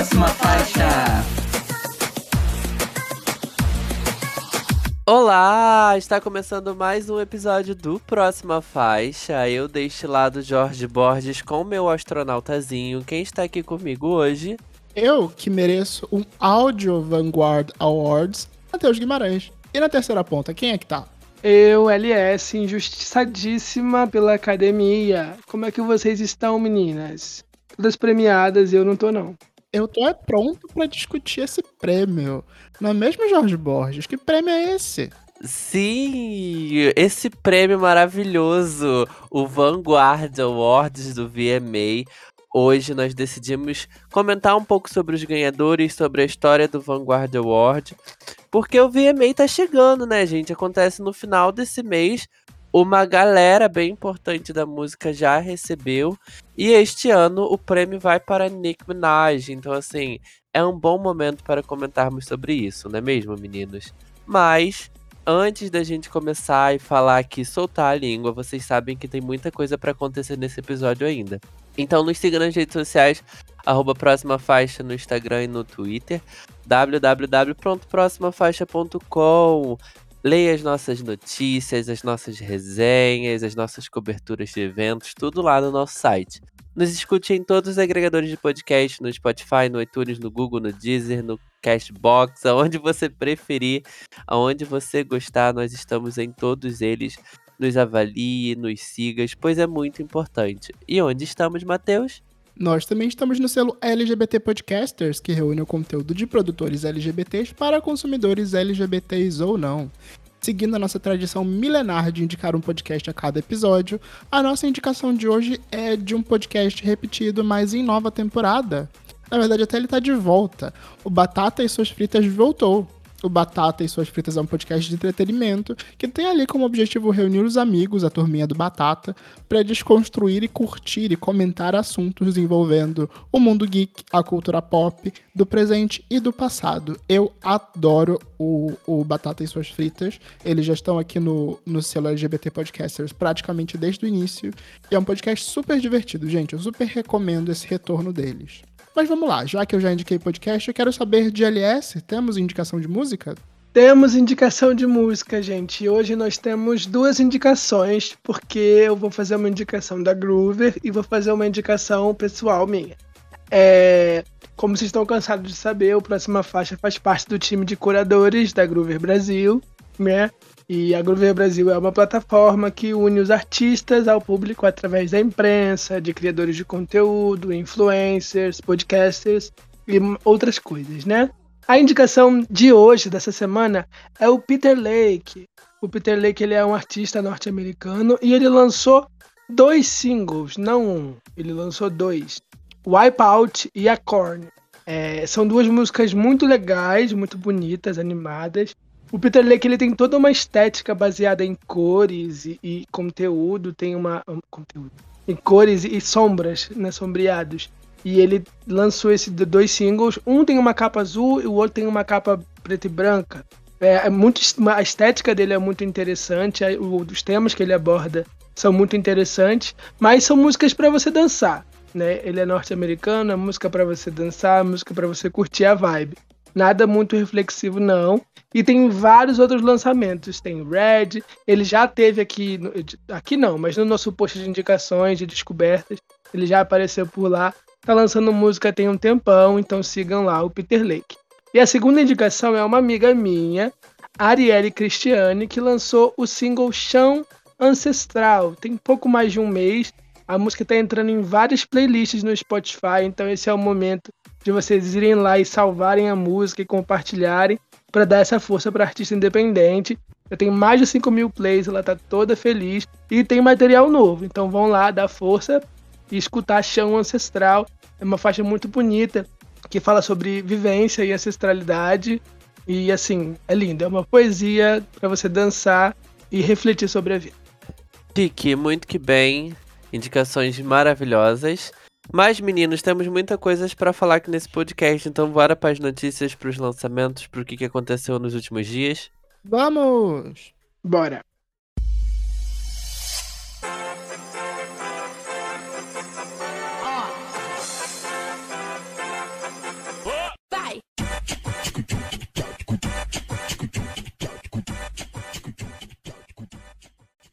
Próxima faixa. Olá! Está começando mais um episódio do Próxima Faixa. Eu deste lado Jorge Borges com meu astronautazinho. Quem está aqui comigo hoje? Eu, que mereço um Audio Vanguard Awards, Matheus Guimarães. E na terceira ponta, quem é que tá? Eu, LS, injustiçadíssima pela academia. Como é que vocês estão, meninas? Todas premiadas e eu não tô, não. Eu tô é pronto para discutir esse prêmio. Não é mesmo, Jorge Borges? Que prêmio é esse? Sim, esse prêmio maravilhoso, o Vanguard Awards do VMA. Hoje nós decidimos comentar um pouco sobre os ganhadores, sobre a história do Vanguard Award, porque o VMA tá chegando, né, gente? Acontece no final desse mês, uma galera bem importante da música já recebeu. E este ano o prêmio vai para Nick Minaj. Então, assim, é um bom momento para comentarmos sobre isso, não é mesmo, meninos? Mas, antes da gente começar e falar aqui, soltar a língua, vocês sabem que tem muita coisa para acontecer nesse episódio ainda. Então, nos siga nas redes sociais, arroba Próxima Faixa no Instagram e no Twitter, www.proximafaixa.com. Leia as nossas notícias, as nossas resenhas, as nossas coberturas de eventos, tudo lá no nosso site. Nos escute em todos os agregadores de podcast, no Spotify, no iTunes, no Google, no Deezer, no Cashbox, aonde você preferir, aonde você gostar, nós estamos em todos eles. Nos avalie, nos siga, pois é muito importante. E onde estamos, Matheus? Nós também estamos no selo LGBT Podcasters, que reúne o conteúdo de produtores LGBTs para consumidores LGBTs ou não. Seguindo a nossa tradição milenar de indicar um podcast a cada episódio, a nossa indicação de hoje é de um podcast repetido, mas em nova temporada. Na verdade, até ele tá de volta. O Batata e Suas Fritas voltou. O Batata e Suas Fritas é um podcast de entretenimento que tem ali como objetivo reunir os amigos, a turminha do Batata, para desconstruir e curtir e comentar assuntos envolvendo o mundo geek, a cultura pop, do presente e do passado. Eu adoro o, o Batata e Suas Fritas. Eles já estão aqui no, no selo LGBT Podcasters praticamente desde o início. E é um podcast super divertido, gente. Eu super recomendo esse retorno deles. Mas vamos lá, já que eu já indiquei podcast, eu quero saber de LS, temos indicação de música? Temos indicação de música, gente. Hoje nós temos duas indicações, porque eu vou fazer uma indicação da Groover e vou fazer uma indicação pessoal minha. É, como vocês estão cansados de saber, o Próxima Faixa faz parte do time de curadores da Groover Brasil, né? E a Groover Brasil é uma plataforma que une os artistas ao público através da imprensa, de criadores de conteúdo, influencers, podcasters e outras coisas, né? A indicação de hoje, dessa semana, é o Peter Lake. O Peter Lake ele é um artista norte-americano e ele lançou dois singles, não um, ele lançou dois. Wipeout e A Corn. É, são duas músicas muito legais, muito bonitas, animadas. O Peter Lake ele tem toda uma estética baseada em cores e, e conteúdo, tem uma um, conteúdo em cores e sombras, né, sombreados. E ele lançou esses dois singles. Um tem uma capa azul e o outro tem uma capa preta e branca. É, é muito, a estética dele é muito interessante, os temas que ele aborda são muito interessantes, mas são músicas para você dançar. Né? Ele é norte-americano, é música para você dançar, música para você curtir a vibe. Nada muito reflexivo, não. E tem vários outros lançamentos. Tem Red, ele já teve aqui, aqui não, mas no nosso post de indicações, de descobertas, ele já apareceu por lá. Tá lançando música tem um tempão, então sigam lá o Peter Lake. E a segunda indicação é uma amiga minha, Arielle Cristiane, que lançou o single Chão Ancestral. Tem pouco mais de um mês. A música está entrando em várias playlists no Spotify, então esse é o momento de vocês irem lá e salvarem a música e compartilharem para dar essa força para artista independente. Eu tenho mais de 5 mil plays, ela tá toda feliz e tem material novo. Então vão lá, dar força e escutar Chão Ancestral. É uma faixa muito bonita que fala sobre vivência e ancestralidade. E assim, é lindo. É uma poesia para você dançar e refletir sobre a vida. Chique, muito que bem. Indicações maravilhosas. Mas, meninos, temos muita coisas para falar aqui nesse podcast, então bora para as notícias, para os lançamentos, para o que, que aconteceu nos últimos dias. Vamos! Bora!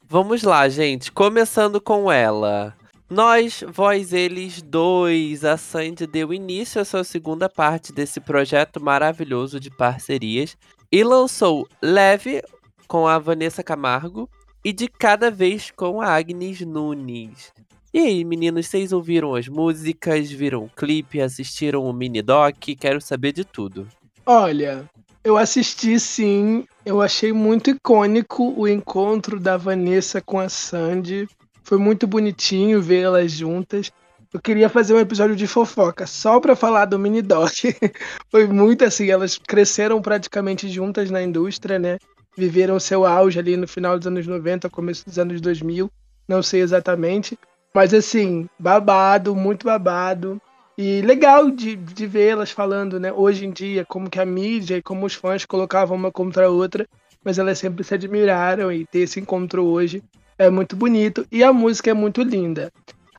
Vamos lá, gente. Começando com ela. Nós, Vós, Eles dois, a Sandy deu início à sua segunda parte desse projeto maravilhoso de parcerias e lançou Leve com a Vanessa Camargo e De Cada Vez com a Agnes Nunes. E aí, meninos, vocês ouviram as músicas, viram o clipe, assistiram o mini doc? Quero saber de tudo. Olha, eu assisti sim, eu achei muito icônico o encontro da Vanessa com a Sandy. Foi muito bonitinho ver elas juntas. Eu queria fazer um episódio de fofoca só para falar do mini doc. Foi muito assim, elas cresceram praticamente juntas na indústria, né? Viveram seu auge ali no final dos anos 90, começo dos anos 2000, não sei exatamente, mas assim, babado, muito babado. E legal de, de vê-las falando, né, hoje em dia, como que a mídia e como os fãs colocavam uma contra a outra, mas elas sempre se admiraram e ter esse encontro hoje é muito bonito e a música é muito linda.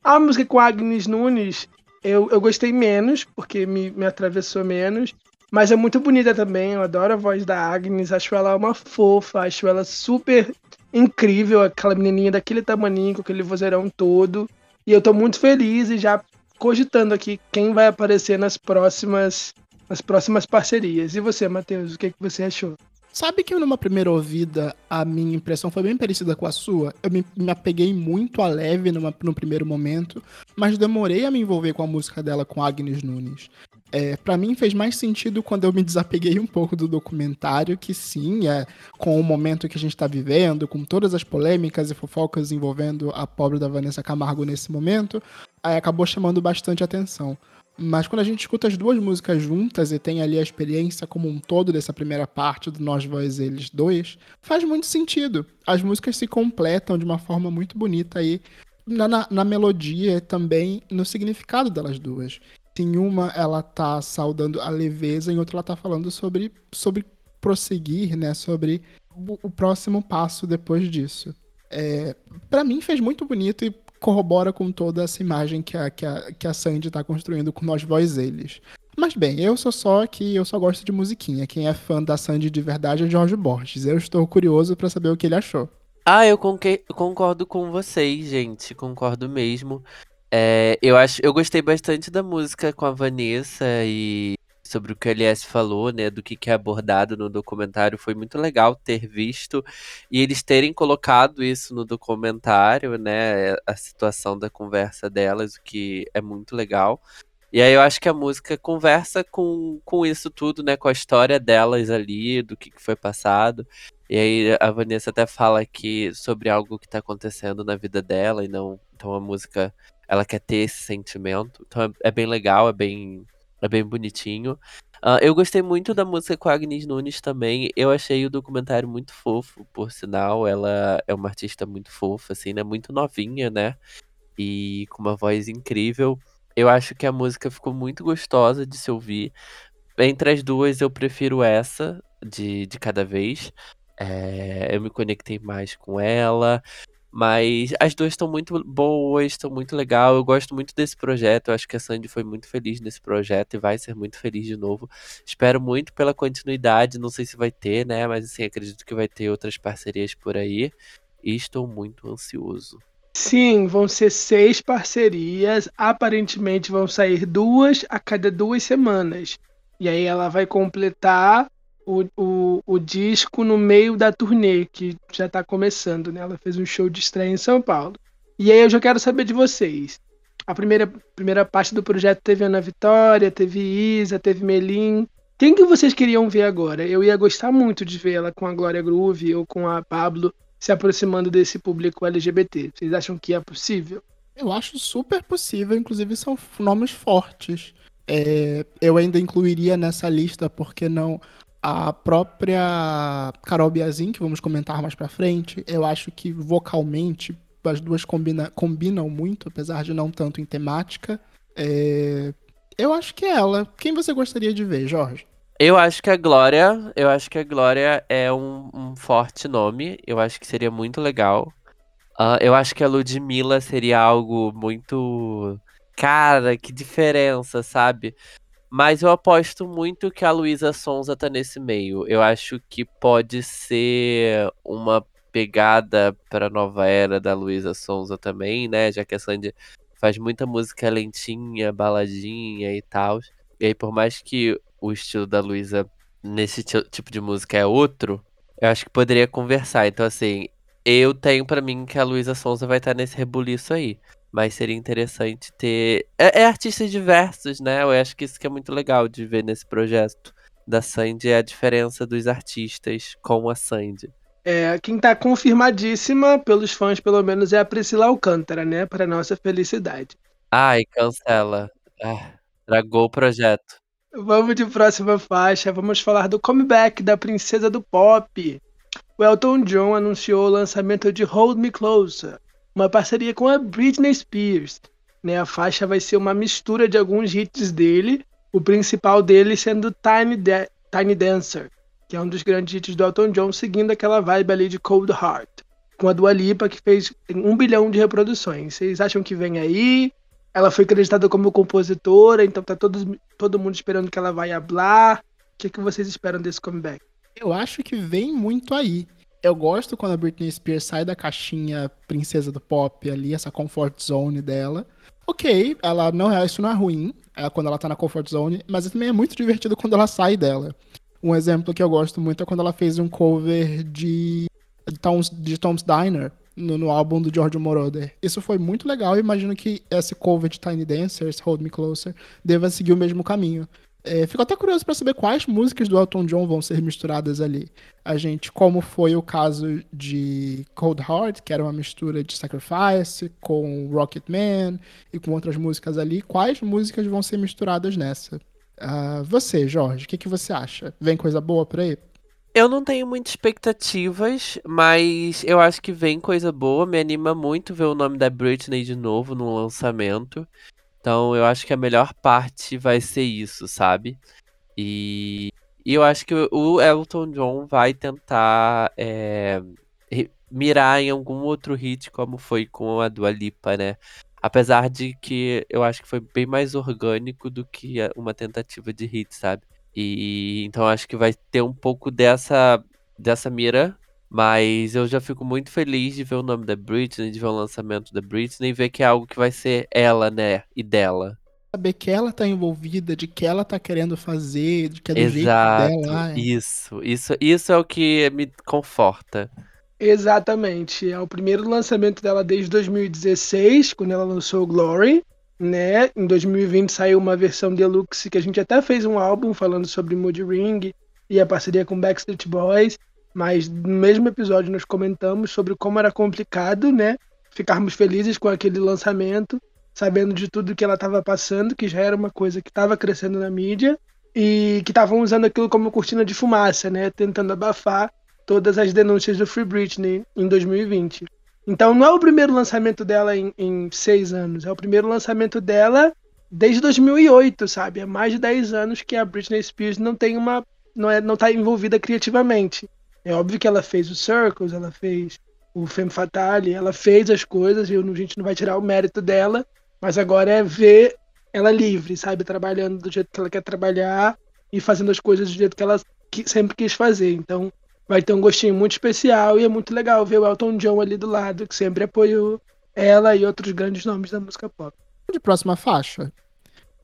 A música com Agnes Nunes eu, eu gostei menos, porque me, me atravessou menos, mas é muito bonita também. Eu adoro a voz da Agnes, acho ela uma fofa, acho ela super incrível, aquela menininha daquele tamaninho, com aquele vozeirão todo. E eu tô muito feliz e já cogitando aqui quem vai aparecer nas próximas, nas próximas parcerias. E você, Matheus, o que, que você achou? Sabe que numa primeira ouvida a minha impressão foi bem parecida com a sua? Eu me, me apeguei muito a leve numa, no primeiro momento, mas demorei a me envolver com a música dela com Agnes Nunes. É, para mim fez mais sentido quando eu me desapeguei um pouco do documentário, que sim, é com o momento que a gente está vivendo, com todas as polêmicas e fofocas envolvendo a pobre da Vanessa Camargo nesse momento, aí acabou chamando bastante atenção. Mas quando a gente escuta as duas músicas juntas e tem ali a experiência como um todo dessa primeira parte do Nós, Vós, Eles dois, faz muito sentido. As músicas se completam de uma forma muito bonita aí na, na, na melodia também no significado delas duas. Em uma ela tá saudando a leveza, em outra ela tá falando sobre, sobre prosseguir, né? Sobre o, o próximo passo depois disso. É, para mim fez muito bonito e corrobora com toda essa imagem que a, que a, que a Sandy está construindo com nós vós eles. Mas bem, eu sou só que eu só gosto de musiquinha. Quem é fã da Sandy de verdade é Jorge Borges. Eu estou curioso para saber o que ele achou. Ah, eu concordo com vocês, gente. Concordo mesmo. É, eu acho, eu gostei bastante da música com a Vanessa e sobre o que a LS falou, né, do que, que é abordado no documentário, foi muito legal ter visto e eles terem colocado isso no documentário, né, a situação da conversa delas, o que é muito legal. E aí eu acho que a música conversa com, com isso tudo, né, com a história delas ali, do que, que foi passado. E aí a Vanessa até fala que sobre algo que está acontecendo na vida dela e não, então a música ela quer ter esse sentimento. Então é, é bem legal, é bem é bem bonitinho. Uh, eu gostei muito da música com a Agnes Nunes também. Eu achei o documentário muito fofo, por sinal. Ela é uma artista muito fofa, assim, né? Muito novinha, né? E com uma voz incrível. Eu acho que a música ficou muito gostosa de se ouvir. Entre as duas, eu prefiro essa, de, de cada vez. É, eu me conectei mais com ela. Mas as duas estão muito boas, estão muito legal. Eu gosto muito desse projeto. Eu acho que a Sandy foi muito feliz nesse projeto e vai ser muito feliz de novo. Espero muito pela continuidade. Não sei se vai ter, né? Mas assim, acredito que vai ter outras parcerias por aí. E estou muito ansioso. Sim, vão ser seis parcerias. Aparentemente vão sair duas a cada duas semanas. E aí ela vai completar o, o, o disco no meio da turnê, que já está começando, né? Ela fez um show de estreia em São Paulo. E aí eu já quero saber de vocês. A primeira, primeira parte do projeto teve Ana Vitória, teve Isa, teve Melim. Quem que vocês queriam ver agora? Eu ia gostar muito de vê-la com a Glória Groove ou com a Pablo se aproximando desse público LGBT. Vocês acham que é possível? Eu acho super possível, inclusive são nomes fortes. É, eu ainda incluiria nessa lista, porque não a própria Carol Biazin, que vamos comentar mais pra frente, eu acho que vocalmente as duas combina, combinam muito, apesar de não tanto em temática. É... Eu acho que é ela. Quem você gostaria de ver, Jorge? Eu acho que a Glória, eu acho que a Glória é um, um forte nome. Eu acho que seria muito legal. Uh, eu acho que a Ludmilla seria algo muito. Cara, que diferença, sabe? Mas eu aposto muito que a Luísa Sonza tá nesse meio. Eu acho que pode ser uma pegada pra nova era da Luísa Sonza também, né? Já que a Sandy faz muita música lentinha, baladinha e tal. E aí, por mais que o estilo da Luísa nesse tipo de música é outro, eu acho que poderia conversar. Então, assim, eu tenho para mim que a Luísa Sonza vai estar nesse rebuliço aí. Mas seria interessante ter. É, é, artistas diversos, né? Eu acho que isso que é muito legal de ver nesse projeto da Sandy é a diferença dos artistas com a Sandy. É, quem tá confirmadíssima pelos fãs, pelo menos, é a Priscila Alcântara, né? Para nossa felicidade. Ai, cancela. Ah, tragou o projeto. Vamos de próxima faixa. Vamos falar do comeback da princesa do pop. O Elton John anunciou o lançamento de Hold Me Closer, uma parceria com a Britney Spears. Né, a faixa vai ser uma mistura de alguns hits dele, o principal dele sendo Tiny, da Tiny Dancer, que é um dos grandes hits do Elton John, seguindo aquela vibe ali de Cold Heart, com a Dua Lipa, que fez um bilhão de reproduções. Vocês acham que vem aí? Ela foi acreditada como compositora, então tá todo, todo mundo esperando que ela vai hablar. O que, que vocês esperam desse comeback? Eu acho que vem muito aí. Eu gosto quando a Britney Spears sai da caixinha princesa do pop ali, essa comfort zone dela. Ok, ela não é, isso não é ruim, é quando ela tá na comfort zone, mas também é muito divertido quando ela sai dela. Um exemplo que eu gosto muito é quando ela fez um cover de, de, Tom's, de Tom's Diner no, no, álbum do George Moroder. Isso foi muito legal e imagino que esse cover de Tiny Dancers, Hold Me Closer, deva seguir o mesmo caminho. É, fico até curioso para saber quais músicas do Elton John vão ser misturadas ali. A gente, como foi o caso de Cold Heart, que era uma mistura de Sacrifice com Rocket Man e com outras músicas ali, quais músicas vão ser misturadas nessa? Uh, você, Jorge, o que, que você acha? Vem coisa boa por aí? Eu não tenho muitas expectativas, mas eu acho que vem coisa boa. Me anima muito ver o nome da Britney de novo no lançamento. Então eu acho que a melhor parte vai ser isso, sabe? E, e eu acho que o Elton John vai tentar é, mirar em algum outro hit, como foi com a Dua Lipa, né? Apesar de que eu acho que foi bem mais orgânico do que uma tentativa de hit, sabe? E então acho que vai ter um pouco dessa, dessa mira mas eu já fico muito feliz de ver o nome da Britney, de ver o lançamento da Britney e ver que é algo que vai ser ela, né? E dela. Saber que ela tá envolvida, de que ela tá querendo fazer, de que é do Exato, jeito dela. É. Isso, isso, isso é o que me conforta. Exatamente. É o primeiro lançamento dela desde 2016, quando ela lançou Glory. Né? Em 2020 saiu uma versão deluxe que a gente até fez um álbum falando sobre Moody Ring e a parceria com Backstreet Boys. Mas no mesmo episódio nós comentamos sobre como era complicado, né? Ficarmos felizes com aquele lançamento, sabendo de tudo que ela estava passando, que já era uma coisa que estava crescendo na mídia e que estavam usando aquilo como cortina de fumaça, né? Tentando abafar todas as denúncias do Free Britney em 2020. Então não é o primeiro lançamento dela em, em seis anos, é o primeiro lançamento dela desde 2008, sabe? Há mais de 10 anos que a Britney Spears não tem uma não é não está envolvida criativamente. É óbvio que ela fez o Circles, ela fez o Femme Fatale, ela fez as coisas, e a gente não vai tirar o mérito dela, mas agora é ver ela livre, sabe? Trabalhando do jeito que ela quer trabalhar e fazendo as coisas do jeito que ela sempre quis fazer. Então vai ter um gostinho muito especial e é muito legal ver o Elton John ali do lado, que sempre apoiou ela e outros grandes nomes da música pop. De próxima faixa.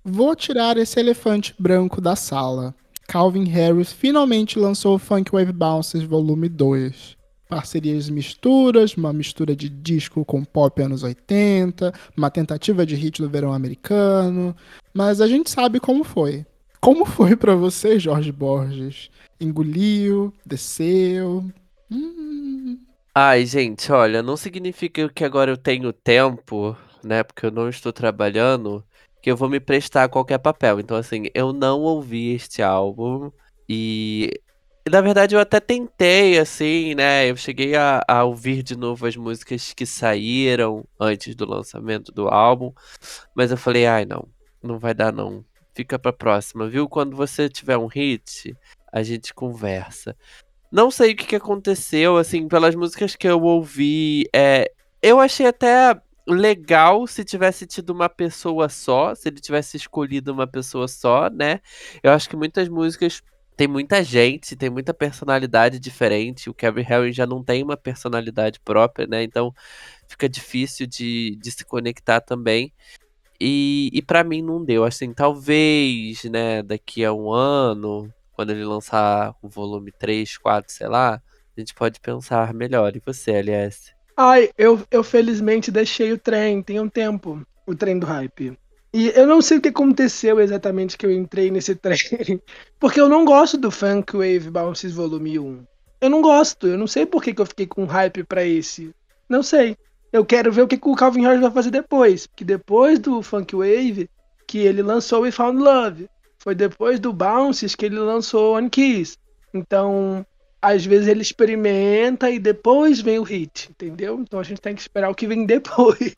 Vou tirar esse elefante branco da sala. Calvin Harris finalmente lançou Funk Wave Bounces Volume 2. Parcerias misturas, uma mistura de disco com pop anos 80, uma tentativa de hit do verão americano, mas a gente sabe como foi. Como foi para você, Jorge Borges? Engoliu, desceu? Hum... Ai, gente, olha, não significa que agora eu tenho tempo, né? Porque eu não estou trabalhando que eu vou me prestar a qualquer papel. Então, assim, eu não ouvi este álbum e. Na verdade, eu até tentei, assim, né? Eu cheguei a, a ouvir de novo as músicas que saíram antes do lançamento do álbum, mas eu falei, ai, não, não vai dar, não. Fica pra próxima, viu? Quando você tiver um hit, a gente conversa. Não sei o que, que aconteceu, assim, pelas músicas que eu ouvi, é, eu achei até legal se tivesse tido uma pessoa só, se ele tivesse escolhido uma pessoa só, né? Eu acho que muitas músicas tem muita gente, tem muita personalidade diferente. O Kevin Harris já não tem uma personalidade própria, né? Então fica difícil de, de se conectar também. E, e para mim não deu. Assim, talvez, né, daqui a um ano, quando ele lançar o volume 3, 4, sei lá, a gente pode pensar melhor. E você, LS? Ai, eu, eu felizmente deixei o trem, tem um tempo, o trem do hype. E eu não sei o que aconteceu exatamente que eu entrei nesse trem, porque eu não gosto do Funk Wave Bounces Volume 1. Eu não gosto, eu não sei por que, que eu fiquei com hype para esse. Não sei. Eu quero ver o que, que o Calvin Harris vai fazer depois, porque depois do Funk Wave que ele lançou We Found Love, foi depois do Bounces que ele lançou One Kiss. Então, às vezes ele experimenta e depois vem o hit, entendeu? Então a gente tem que esperar o que vem depois.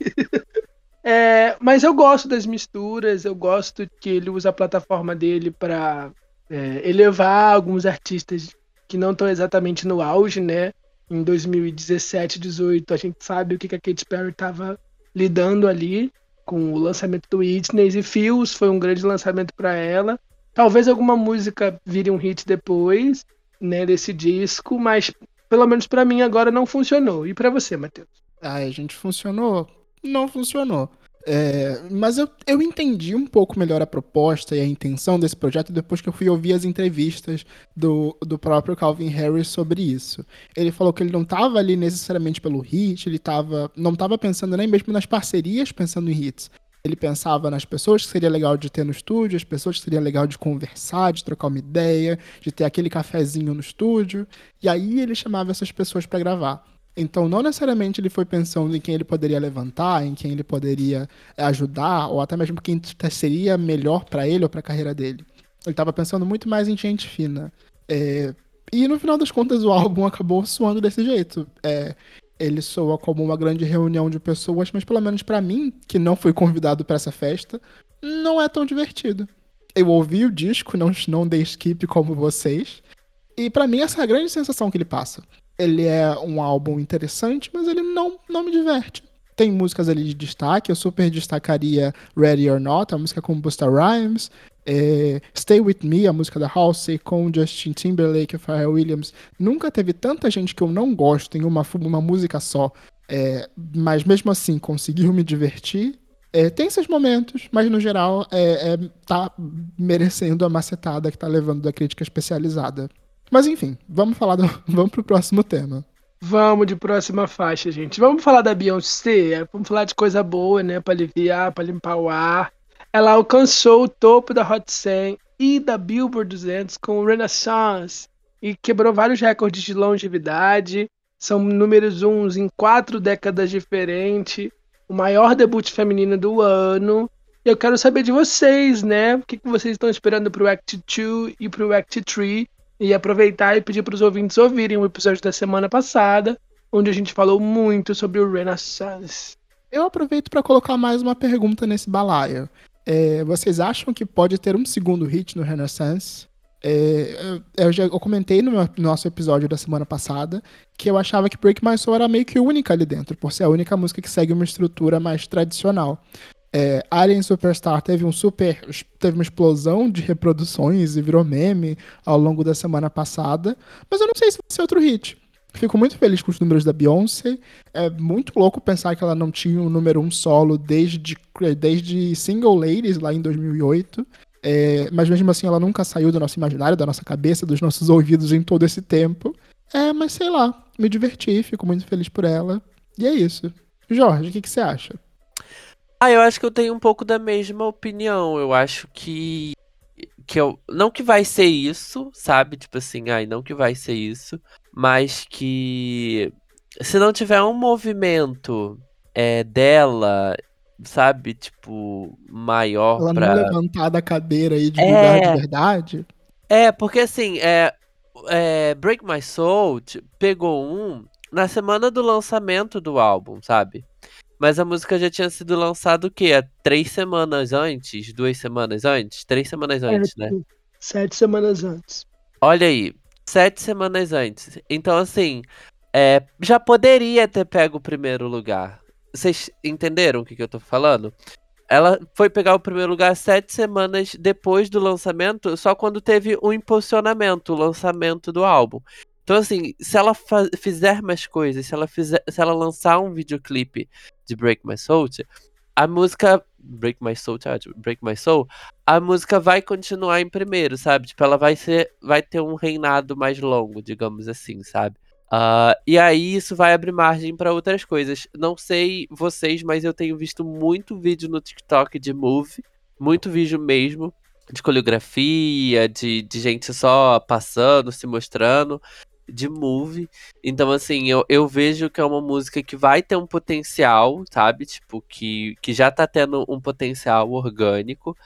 é, mas eu gosto das misturas, eu gosto que ele usa a plataforma dele para é, elevar alguns artistas que não estão exatamente no auge, né? Em 2017, 18, a gente sabe o que a Katy Perry estava lidando ali com o lançamento do Whitney e Fios foi um grande lançamento para ela. Talvez alguma música vire um hit depois, né, desse disco, mas pelo menos para mim agora não funcionou. E para você, Matheus? Ai, gente, funcionou? Não funcionou. É, mas eu, eu entendi um pouco melhor a proposta e a intenção desse projeto depois que eu fui ouvir as entrevistas do, do próprio Calvin Harris sobre isso. Ele falou que ele não estava ali necessariamente pelo hit, ele tava, não estava pensando nem mesmo nas parcerias, pensando em hits. Ele pensava nas pessoas que seria legal de ter no estúdio, as pessoas que seria legal de conversar, de trocar uma ideia, de ter aquele cafezinho no estúdio. E aí ele chamava essas pessoas para gravar. Então, não necessariamente ele foi pensando em quem ele poderia levantar, em quem ele poderia ajudar, ou até mesmo quem seria melhor para ele ou para a carreira dele. Ele estava pensando muito mais em gente fina. É... E no final das contas, o álbum acabou soando desse jeito. É ele soa como uma grande reunião de pessoas, mas pelo menos para mim, que não fui convidado para essa festa, não é tão divertido. Eu ouvi o disco, não, não dei skip como vocês, e para mim essa é a grande sensação que ele passa. Ele é um álbum interessante, mas ele não, não me diverte. Tem músicas ali de destaque, eu super destacaria Ready or Not, a música com Busta Rhymes, é, Stay With Me, a música da Halsey, com Justin Timberlake e Pharrell Williams. Nunca teve tanta gente que eu não gosto em uma, uma música só, é, mas mesmo assim conseguiu me divertir. É, tem esses momentos, mas no geral é, é, tá merecendo a macetada que tá levando da crítica especializada. Mas enfim, vamos falar do, vamos pro próximo tema. Vamos de próxima faixa, gente. Vamos falar da Beyoncé. Vamos falar de coisa boa, né? Pra aliviar, pra limpar o ar. Ela alcançou o topo da Hot 100 e da Billboard 200 com Renaissance e quebrou vários recordes de longevidade. São números uns em quatro décadas diferentes. O maior debut feminino do ano. Eu quero saber de vocês, né? O que, vocês estão esperando pro Act 2 e pro Act 3. E aproveitar e pedir para os ouvintes ouvirem o episódio da semana passada, onde a gente falou muito sobre o Renaissance. Eu aproveito para colocar mais uma pergunta nesse balaio. É, vocês acham que pode ter um segundo hit no Renaissance? É, eu, já, eu comentei no, no, nosso episódio da semana passada que eu achava que Break My Soul era meio que única ali dentro, por ser a única música que segue uma estrutura mais tradicional. É, Alien Superstar teve um super. teve uma explosão de reproduções e virou meme ao longo da semana passada, mas eu não sei se vai ser outro hit. Fico muito feliz com os números da Beyoncé. É muito louco pensar que ela não tinha um número um solo desde, desde Single Ladies, lá em 2008. É, mas mesmo assim, ela nunca saiu do nosso imaginário, da nossa cabeça, dos nossos ouvidos em todo esse tempo. É, mas sei lá, me diverti, fico muito feliz por ela. E é isso. Jorge, o que, que você acha? Ah, eu acho que eu tenho um pouco da mesma opinião. Eu acho que que eu não que vai ser isso, sabe? Tipo assim, ai, não que vai ser isso, mas que se não tiver um movimento é, dela, sabe, tipo, maior Ela pra... não levantar da cadeira e divulgar é... de verdade. É, porque assim, é, é, Break My Soul pegou um na semana do lançamento do álbum, sabe? Mas a música já tinha sido lançada o quê? Há três semanas antes? Duas semanas antes? Três semanas antes, é, né? Sete semanas antes. Olha aí, sete semanas antes. Então, assim, é, já poderia ter pego o primeiro lugar. Vocês entenderam o que, que eu tô falando? ela foi pegar o primeiro lugar sete semanas depois do lançamento, só quando teve o um impulsionamento, o lançamento do álbum. Então, assim, se ela fizer mais coisas, se ela, fizer, se ela lançar um videoclipe de Break My Soul, a música. Break My Soul, Break My Soul, a música vai continuar em primeiro, sabe? Tipo, ela vai ser. Vai ter um reinado mais longo, digamos assim, sabe? Uh, e aí isso vai abrir margem para outras coisas. Não sei vocês, mas eu tenho visto muito vídeo no TikTok de Move, muito vídeo mesmo, de coreografia, de, de gente só passando, se mostrando, de Move. Então, assim, eu, eu vejo que é uma música que vai ter um potencial, sabe? Tipo, que, que já tá tendo um potencial orgânico,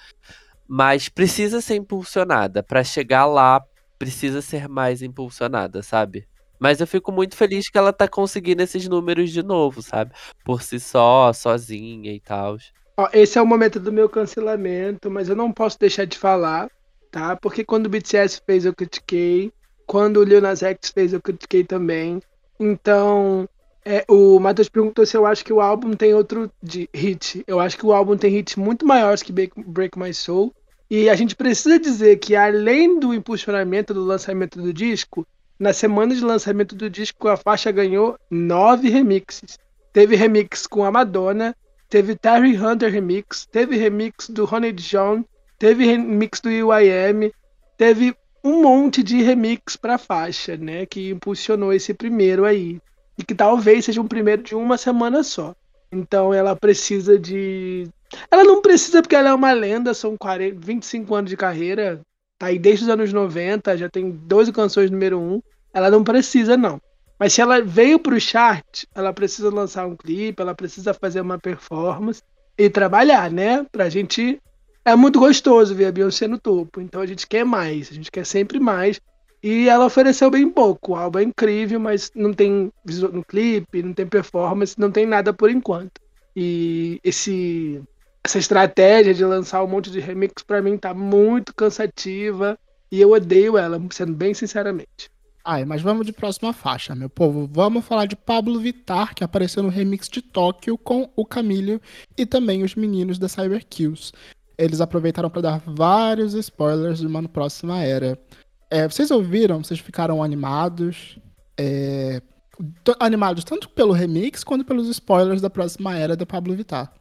mas precisa ser impulsionada. para chegar lá, precisa ser mais impulsionada, sabe? Mas eu fico muito feliz que ela tá conseguindo esses números de novo, sabe? Por si só, sozinha e tal. Esse é o momento do meu cancelamento, mas eu não posso deixar de falar, tá? Porque quando o BTS fez, eu critiquei. Quando o Lil Nas X fez, eu critiquei também. Então, é, o Matheus perguntou se eu acho que o álbum tem outro de hit. Eu acho que o álbum tem hits muito maiores que Break My Soul. E a gente precisa dizer que, além do impulsionamento do lançamento do disco, na semana de lançamento do disco, a faixa ganhou nove remixes. Teve remix com a Madonna, teve Terry Hunter remix, teve remix do Honey John, teve remix do UIM, teve um monte de remix para faixa, né, que impulsionou esse primeiro aí. E que talvez seja um primeiro de uma semana só. Então ela precisa de. Ela não precisa porque ela é uma lenda, são 40, 25 anos de carreira, tá aí desde os anos 90, já tem 12 canções número 1. Ela não precisa, não. Mas se ela veio pro chart, ela precisa lançar um clipe, ela precisa fazer uma performance e trabalhar, né? Pra gente. É muito gostoso ver a Beyoncé no topo. Então a gente quer mais, a gente quer sempre mais. E ela ofereceu bem pouco. O álbum é incrível, mas não tem no clipe, não tem performance, não tem nada por enquanto. E esse essa estratégia de lançar um monte de remix para mim tá muito cansativa e eu odeio ela, sendo bem sinceramente. Ai, mas vamos de próxima faixa, meu povo. Vamos falar de Pablo Vittar, que apareceu no remix de Tóquio com o Camilo e também os meninos da Cyber Kills. Eles aproveitaram para dar vários spoilers de uma próxima era. É, vocês ouviram? Vocês ficaram animados? É, animados tanto pelo remix quanto pelos spoilers da próxima era da Pablo Vittar.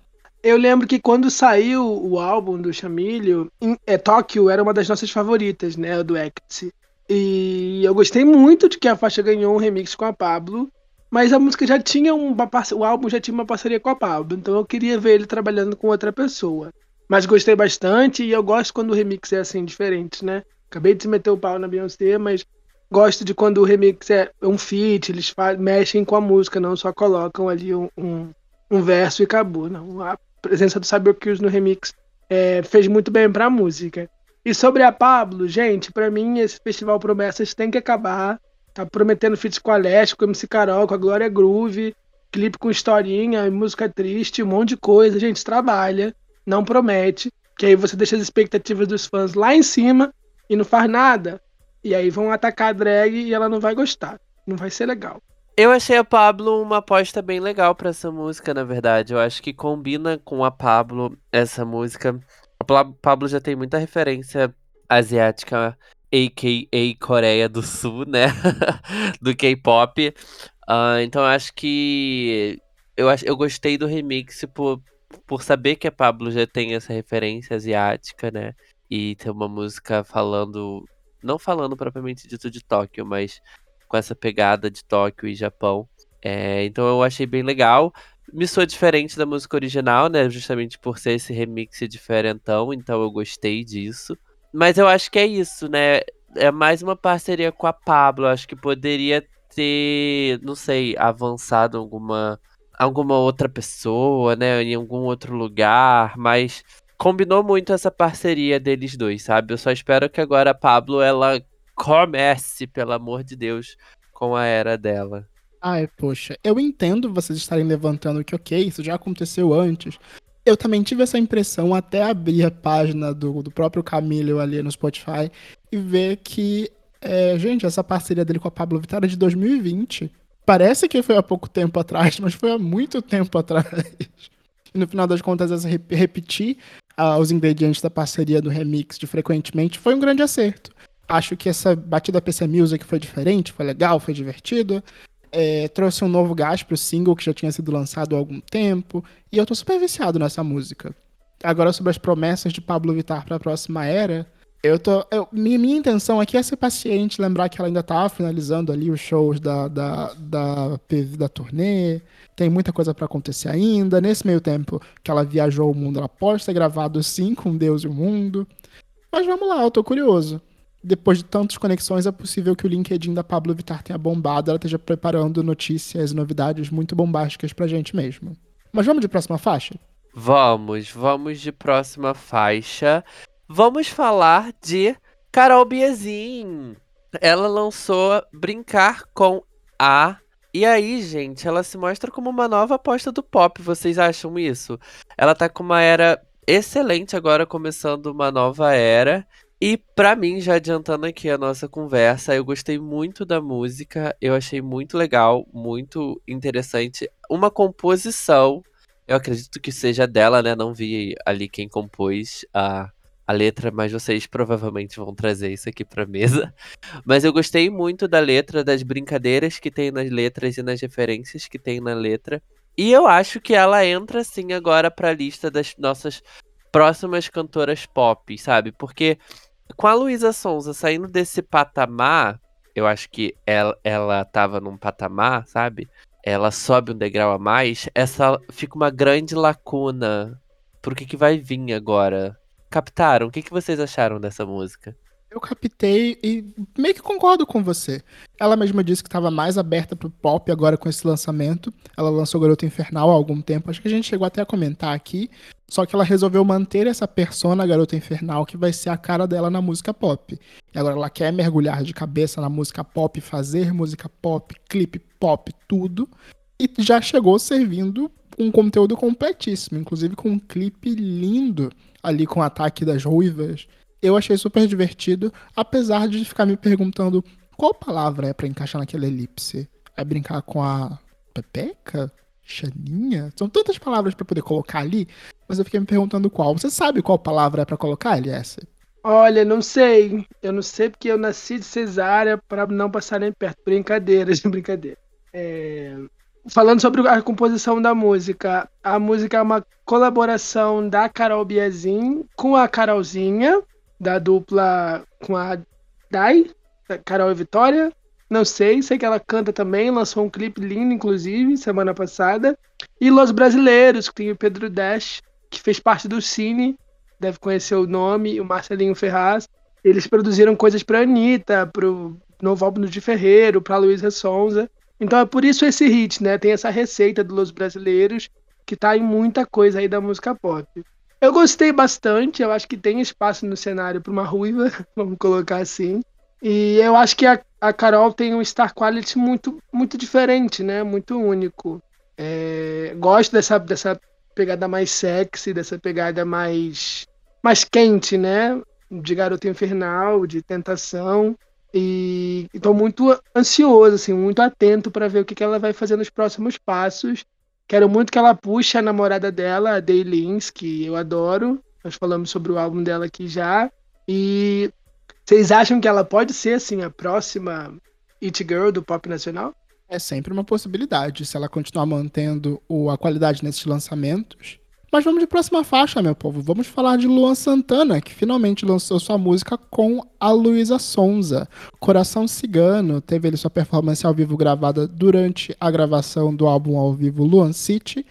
Eu lembro que quando saiu o álbum do Chamilho, é, Tóquio era uma das nossas favoritas, né? Do Act. E eu gostei muito de que a faixa ganhou um remix com a Pablo, mas a música já tinha uma o álbum já tinha uma parceria com a Pablo, então eu queria ver ele trabalhando com outra pessoa. Mas gostei bastante e eu gosto quando o remix é assim diferente, né? Acabei de meter o pau na Beyoncé, mas gosto de quando o remix é um feat, eles mexem com a música, não só colocam ali um, um, um verso e acabou. Não, a presença do Cyber Kills no remix é, fez muito bem pra música. E sobre a Pablo, gente, para mim esse festival Promessas tem que acabar. Tá prometendo feats com a Leste, com o MC Carol, com a Glória Groove, clipe com historinha, música triste, um monte de coisa. Gente, trabalha, não promete, que aí você deixa as expectativas dos fãs lá em cima e não faz nada. E aí vão atacar a drag e ela não vai gostar. Não vai ser legal. Eu achei a Pablo uma aposta bem legal para essa música, na verdade. Eu acho que combina com a Pablo essa música. A Pablo já tem muita referência asiática, a.k.a. Coreia do Sul, né? do K-pop. Uh, então eu acho que eu, eu gostei do remix por, por saber que a Pablo já tem essa referência asiática, né? E ter uma música falando, não falando propriamente dito de Tóquio, mas com essa pegada de Tóquio e Japão. É, então eu achei bem legal. Me soa diferente da música original, né? Justamente por ser esse remix diferentão, então eu gostei disso. Mas eu acho que é isso, né? É mais uma parceria com a Pablo. Acho que poderia ter, não sei, avançado alguma alguma outra pessoa, né, em algum outro lugar, mas combinou muito essa parceria deles dois, sabe? Eu só espero que agora a Pablo ela comece, pelo amor de Deus, com a era dela. Ai, poxa, eu entendo vocês estarem levantando que, ok, isso já aconteceu antes. Eu também tive essa impressão até abrir a página do, do próprio Camilo ali no Spotify e ver que, é, gente, essa parceria dele com a Pablo Vittar é de 2020. Parece que foi há pouco tempo atrás, mas foi há muito tempo atrás. E no final das contas, rep repetir uh, os ingredientes da parceria do remix de frequentemente foi um grande acerto. Acho que essa batida PC Music foi diferente, foi legal, foi divertido. É, trouxe um novo gás pro single que já tinha sido lançado há algum tempo. E eu tô super viciado nessa música. Agora, sobre as promessas de Pablo Vittar para a próxima era, eu tô. Eu, minha, minha intenção aqui é ser paciente, lembrar que ela ainda tá finalizando ali os shows da, da, da, da turnê. Tem muita coisa para acontecer ainda. Nesse meio tempo que ela viajou o mundo, ela pode ter gravado sim com Deus e o mundo. Mas vamos lá, eu tô curioso. Depois de tantas conexões, é possível que o LinkedIn da Pablo Vittar tenha bombado, ela esteja preparando notícias e novidades muito bombásticas pra gente mesmo. Mas vamos de próxima faixa? Vamos, vamos de próxima faixa. Vamos falar de Carol Biazin. Ela lançou Brincar com a. E aí, gente, ela se mostra como uma nova aposta do pop. Vocês acham isso? Ela tá com uma era excelente agora, começando uma nova era. E para mim, já adiantando aqui a nossa conversa, eu gostei muito da música, eu achei muito legal, muito interessante. Uma composição, eu acredito que seja dela, né? Não vi ali quem compôs a a letra, mas vocês provavelmente vão trazer isso aqui pra mesa. Mas eu gostei muito da letra, das brincadeiras que tem nas letras e nas referências que tem na letra. E eu acho que ela entra sim agora pra lista das nossas próximas cantoras pop, sabe? Porque com a Luísa Sonza saindo desse patamar, eu acho que ela, ela tava num patamar, sabe? Ela sobe um degrau a mais, essa fica uma grande lacuna pro que, que vai vir agora captaram? O que, que vocês acharam dessa música? Eu captei e meio que concordo com você. Ela mesma disse que estava mais aberta pro pop agora com esse lançamento. Ela lançou Garota Infernal há algum tempo, acho que a gente chegou até a comentar aqui. Só que ela resolveu manter essa persona Garota Infernal que vai ser a cara dela na música pop. E agora ela quer mergulhar de cabeça na música pop, fazer música pop, clipe pop, tudo. E já chegou servindo um conteúdo completíssimo, inclusive com um clipe lindo ali com o ataque das ruivas. Eu achei super divertido, apesar de ficar me perguntando qual palavra é para encaixar naquela elipse. É brincar com a Pepeca? Xaninha? São tantas palavras para poder colocar ali, mas eu fiquei me perguntando qual. Você sabe qual palavra é para colocar, Eliessa? Olha, não sei. Eu não sei porque eu nasci de cesárea para não passar nem perto. Brincadeiras, brincadeira. É falando sobre a composição da música, a música é uma colaboração da Carol Biazin com a Carolzinha, da dupla com a Dai, Carol e Vitória. Não sei, sei que ela canta também, lançou um clipe lindo, inclusive, semana passada. E Los Brasileiros, que tem o Pedro Dash, que fez parte do Cine, deve conhecer o nome, o Marcelinho Ferraz. Eles produziram coisas para Anitta, pro novo álbum Di Ferreiro, para Luísa Sonza. Então é por isso esse hit, né? Tem essa receita dos brasileiros que tá em muita coisa aí da música pop. Eu gostei bastante, eu acho que tem espaço no cenário para uma ruiva, vamos colocar assim. E eu acho que a, a Carol tem um star quality muito, muito diferente, né? Muito único. É, gosto dessa, dessa pegada mais sexy, dessa pegada mais, mais quente, né? De garota infernal, de tentação. E estou muito ansioso, assim, muito atento para ver o que, que ela vai fazer nos próximos passos. Quero muito que ela puxe a namorada dela, a Daylins, que eu adoro. Nós falamos sobre o álbum dela aqui já. E vocês acham que ela pode ser, assim, a próxima It Girl do pop nacional? É sempre uma possibilidade, se ela continuar mantendo a qualidade nesses lançamentos. Mas vamos de próxima faixa, meu povo. Vamos falar de Luan Santana, que finalmente lançou sua música com a Luísa Sonza. Coração Cigano teve ele sua performance ao vivo gravada durante a gravação do álbum ao vivo Luan City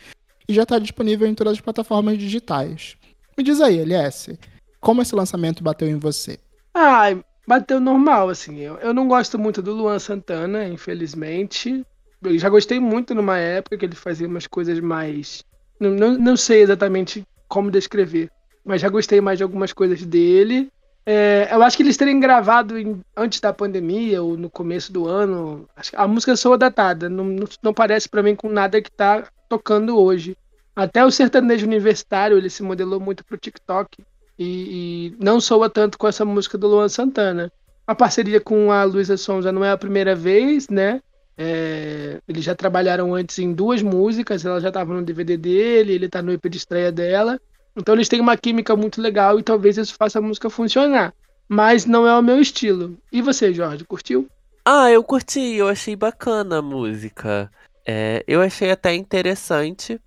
e já está disponível em todas as plataformas digitais. Me diz aí, LS, como esse lançamento bateu em você? Ai, bateu normal, assim. Eu, eu não gosto muito do Luan Santana, infelizmente. Eu já gostei muito numa época que ele fazia umas coisas mais não, não, não sei exatamente como descrever, mas já gostei mais de algumas coisas dele. É, eu acho que eles terem gravado em, antes da pandemia ou no começo do ano. a música soa datada, não, não, não parece para mim com nada que tá tocando hoje. Até o sertanejo universitário ele se modelou muito pro TikTok e, e não soa tanto com essa música do Luan Santana. A parceria com a Luísa Sonza não é a primeira vez, né? É, eles já trabalharam antes em duas músicas, ela já estava no DVD dele, ele está no EP de estreia dela. Então eles têm uma química muito legal e talvez isso faça a música funcionar. Mas não é o meu estilo. E você, Jorge, curtiu? Ah, eu curti, eu achei bacana a música. É, eu achei até interessante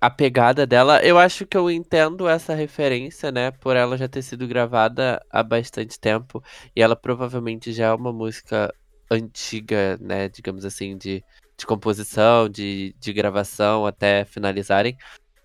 a pegada dela. Eu acho que eu entendo essa referência, né? Por ela já ter sido gravada há bastante tempo. E ela provavelmente já é uma música antiga, né? Digamos assim, de, de composição, de, de gravação até finalizarem.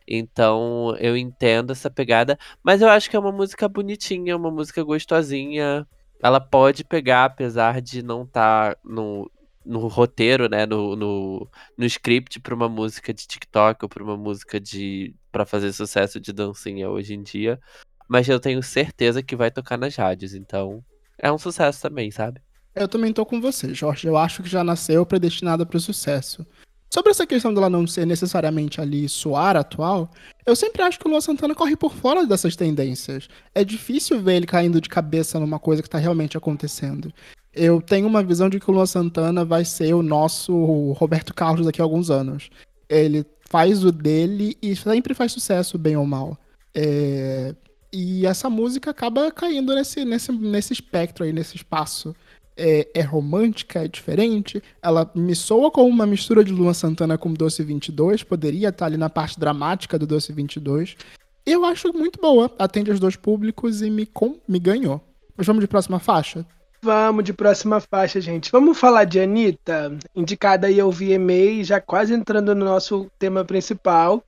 Então eu entendo essa pegada, mas eu acho que é uma música bonitinha, uma música gostosinha. Ela pode pegar, apesar de não estar tá no, no roteiro, né, no, no, no script para uma música de TikTok ou para uma música de para fazer sucesso de dancinha hoje em dia, mas eu tenho certeza que vai tocar nas rádios, então é um sucesso também, sabe? Eu também tô com você, Jorge. Eu acho que já nasceu predestinada para o sucesso. Sobre essa questão dela não ser necessariamente ali soar atual, eu sempre acho que o Luan Santana corre por fora dessas tendências. É difícil ver ele caindo de cabeça numa coisa que está realmente acontecendo. Eu tenho uma visão de que o Luan Santana vai ser o nosso Roberto Carlos daqui a alguns anos. Ele faz o dele e sempre faz sucesso, bem ou mal. É... E essa música acaba caindo nesse, nesse, nesse espectro aí, nesse espaço é, é, romântica, é diferente. Ela me soa como uma mistura de Luan Santana com Doce 22, poderia estar ali na parte dramática do Doce 22. Eu acho muito boa, atende os dois públicos e me, com, me ganhou. Mas vamos de próxima faixa? Vamos de próxima faixa, gente. Vamos falar de Anitta, indicada aí ao VMA, já quase entrando no nosso tema principal.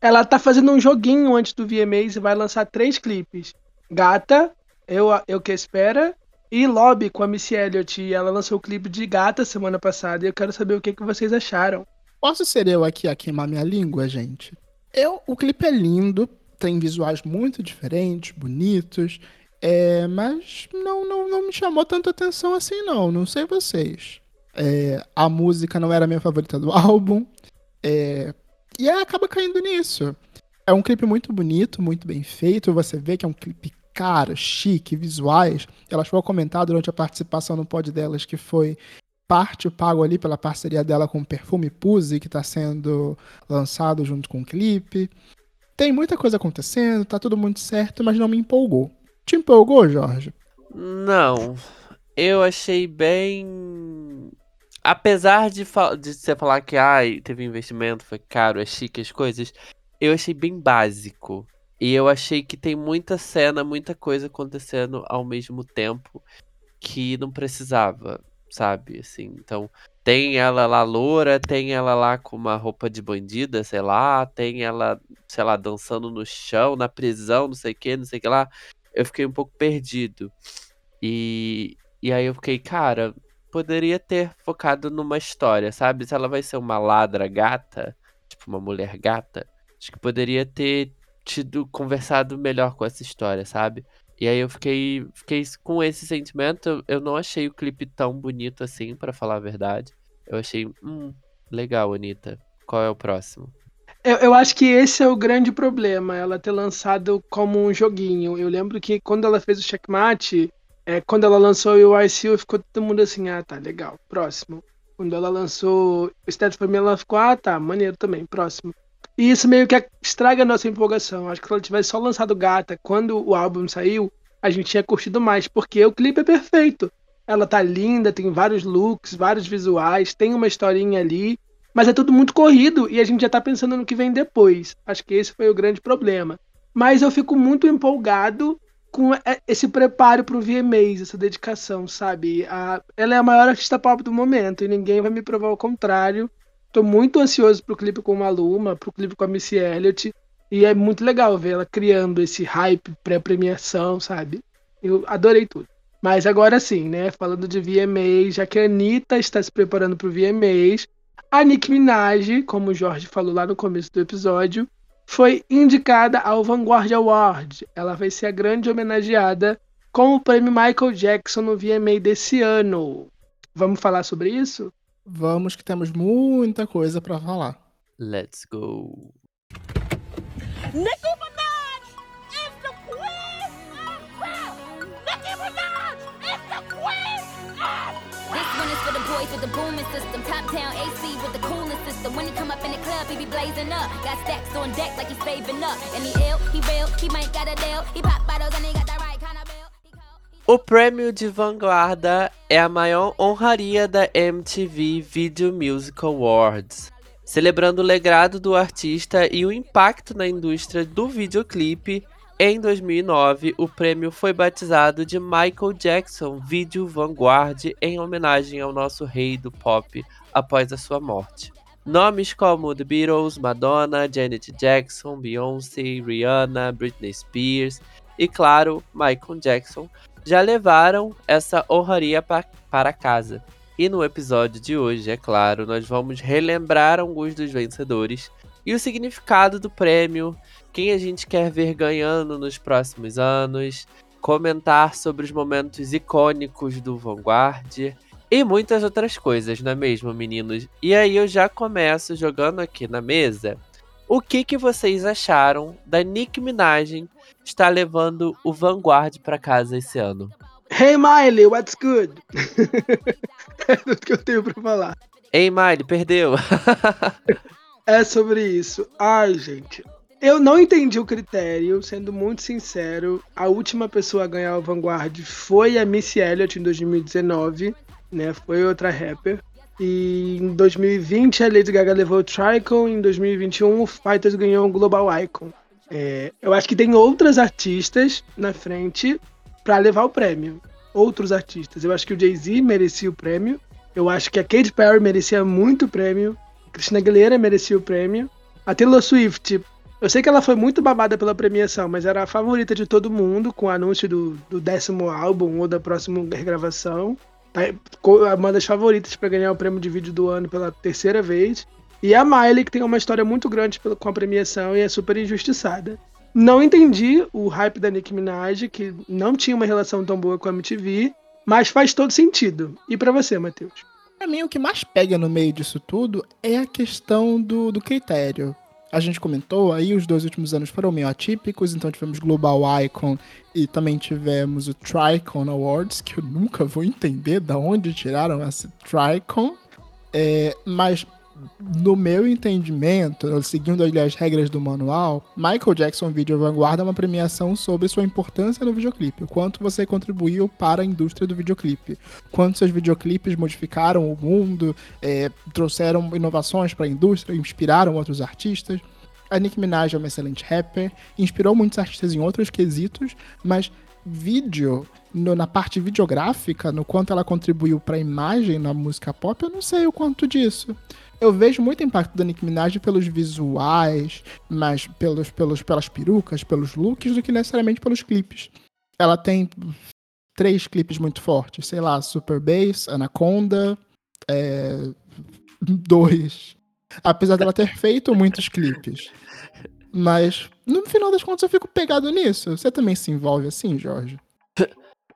Ela tá fazendo um joguinho antes do VMA e vai lançar três clipes. Gata, Eu, eu Que Espera e Lobby com a Missy Elliott, ela lançou o clipe de Gata semana passada e eu quero saber o que, que vocês acharam. Posso ser eu aqui a queimar minha língua, gente? Eu, o clipe é lindo, tem visuais muito diferentes, bonitos, é, mas não, não, não me chamou tanta atenção assim não, não sei vocês. É, a música não era a minha favorita do álbum, é, e acaba caindo nisso. É um clipe muito bonito, muito bem feito, você vê que é um clipe cara, chique, visuais. Ela chegou a comentar durante a participação no pod delas que foi parte pago ali pela parceria dela com o Perfume Pussy, que está sendo lançado junto com o clipe. Tem muita coisa acontecendo, tá tudo muito certo, mas não me empolgou. Te empolgou, Jorge? Não. Eu achei bem. Apesar de, de você falar que ai, teve investimento, foi caro, é chique as coisas, eu achei bem básico. E eu achei que tem muita cena, muita coisa acontecendo ao mesmo tempo que não precisava, sabe? Assim, então, tem ela lá loura, tem ela lá com uma roupa de bandida, sei lá, tem ela, sei lá, dançando no chão, na prisão, não sei o que, não sei o que lá. Eu fiquei um pouco perdido. E, e aí eu fiquei, cara, poderia ter focado numa história, sabe? Se ela vai ser uma ladra gata, tipo uma mulher gata, acho que poderia ter tido conversado melhor com essa história, sabe? E aí eu fiquei, fiquei com esse sentimento. Eu não achei o clipe tão bonito assim, para falar a verdade. Eu achei, hum, legal, Anitta. Qual é o próximo? Eu, eu, acho que esse é o grande problema, ela ter lançado como um joguinho. Eu lembro que quando ela fez o checkmate, é, quando ela lançou o ICU, ficou todo mundo assim, ah, tá, legal, próximo. Quando ela lançou o Stat Family, ela ficou, ah, tá, maneiro também, próximo. E isso meio que estraga a nossa empolgação. Acho que se ela tivesse só lançado Gata quando o álbum saiu, a gente tinha curtido mais, porque o clipe é perfeito. Ela tá linda, tem vários looks, vários visuais, tem uma historinha ali, mas é tudo muito corrido e a gente já tá pensando no que vem depois. Acho que esse foi o grande problema. Mas eu fico muito empolgado com esse preparo pro VMAs, essa dedicação, sabe? A, ela é a maior artista pop do momento e ninguém vai me provar o contrário. Tô muito ansioso pro clipe com a Luma, pro clipe com a Missy Elliott. E é muito legal ver ela criando esse hype pré-premiação, sabe? Eu adorei tudo. Mas agora sim, né? Falando de VMAs, já que a Anitta está se preparando pro VMAs, a Nicki Minaj, como o Jorge falou lá no começo do episódio, foi indicada ao Vanguard Award. Ela vai ser a grande homenageada com o prêmio Michael Jackson no VMA desse ano. Vamos falar sobre isso? Vamos que temos muita coisa para falar. Let's go. Nicki Minaj is the queen of rap. Nicki Minaj is the queen of rap. One is for the boys with the booming system. Top town AC with the cooling system. When he come up in the club, he be blazing up. Got stacks on deck like he's saving up. And he ill, he real, he might got a deal. He pop bottles and he got the right kind of O prêmio de vanguarda é a maior honraria da MTV Video Music Awards, celebrando o legado do artista e o impacto na indústria do videoclipe. Em 2009, o prêmio foi batizado de Michael Jackson Video Vanguard em homenagem ao nosso rei do pop após a sua morte. Nomes como The Beatles, Madonna, Janet Jackson, Beyoncé, Rihanna, Britney Spears e, claro, Michael Jackson já levaram essa honraria pa- para casa. E no episódio de hoje, é claro, nós vamos relembrar alguns dos vencedores e o significado do prêmio, quem a gente quer ver ganhando nos próximos anos, comentar sobre os momentos icônicos do Vanguard e muitas outras coisas, não é mesmo, meninos? E aí eu já começo jogando aqui na mesa. O que, que vocês acharam da Nick Minaj estar levando o Vanguard para casa esse ano? Hey Miley, what's good? é tudo que eu tenho pra falar. Ei, Miley, perdeu. É sobre isso. Ai, gente. Eu não entendi o critério, sendo muito sincero. A última pessoa a ganhar o Vanguard foi a Missy Elliott em 2019, né? Foi outra rapper. E em 2020 a Lady Gaga levou o Tricon, em 2021 o Fighters ganhou o Global Icon. É, eu acho que tem outras artistas na frente pra levar o prêmio. Outros artistas. Eu acho que o Jay-Z merecia o prêmio. Eu acho que a Katy Perry merecia muito o prêmio. A Christina Aguilera merecia o prêmio. A Taylor Swift, eu sei que ela foi muito babada pela premiação, mas era a favorita de todo mundo com o anúncio do, do décimo álbum ou da próxima regravação. Uma das favoritas para ganhar o prêmio de vídeo do ano pela terceira vez. E a Miley, que tem uma história muito grande com a premiação e é super injustiçada. Não entendi o hype da Nicki Minaj, que não tinha uma relação tão boa com a MTV, mas faz todo sentido. E pra você, Matheus? Pra mim, o que mais pega no meio disso tudo é a questão do, do critério. A gente comentou aí, os dois últimos anos foram meio atípicos, então tivemos Global Icon e também tivemos o Tricon Awards, que eu nunca vou entender de onde tiraram esse Tricon. É, mas no meu entendimento, seguindo as regras do manual, Michael Jackson Video Vanguard é uma premiação sobre sua importância no videoclipe, o quanto você contribuiu para a indústria do videoclipe, quanto seus videoclipes modificaram o mundo, é, trouxeram inovações para a indústria, inspiraram outros artistas. A Nicki Minaj é uma excelente rapper, inspirou muitos artistas em outros quesitos, mas vídeo, no- na parte videográfica, no quanto ela contribuiu para a imagem na música pop, eu não sei o quanto disso. Eu vejo muito impacto da Nicki Minaj pelos visuais, mas pelos, pelos, pelas perucas, pelos looks, do que necessariamente pelos clipes. Ela tem três clipes muito fortes, sei lá, Super Bass, Anaconda, é, dois. Apesar dela ter feito muitos clipes. Mas, no final das contas, eu fico pegado nisso. Você também se envolve assim, Jorge?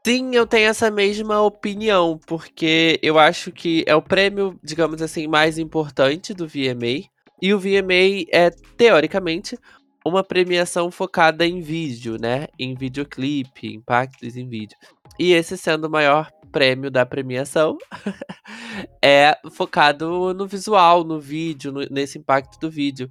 Sim, eu tenho essa mesma opinião, porque eu acho que é o prêmio, digamos assim, mais importante do VMA. E o VMA é, teoricamente, uma premiação focada em vídeo, né? Em videoclipe, impactos em vídeo. E esse sendo o maior prêmio da premiação, é focado no visual, no vídeo, no- nesse impacto do vídeo.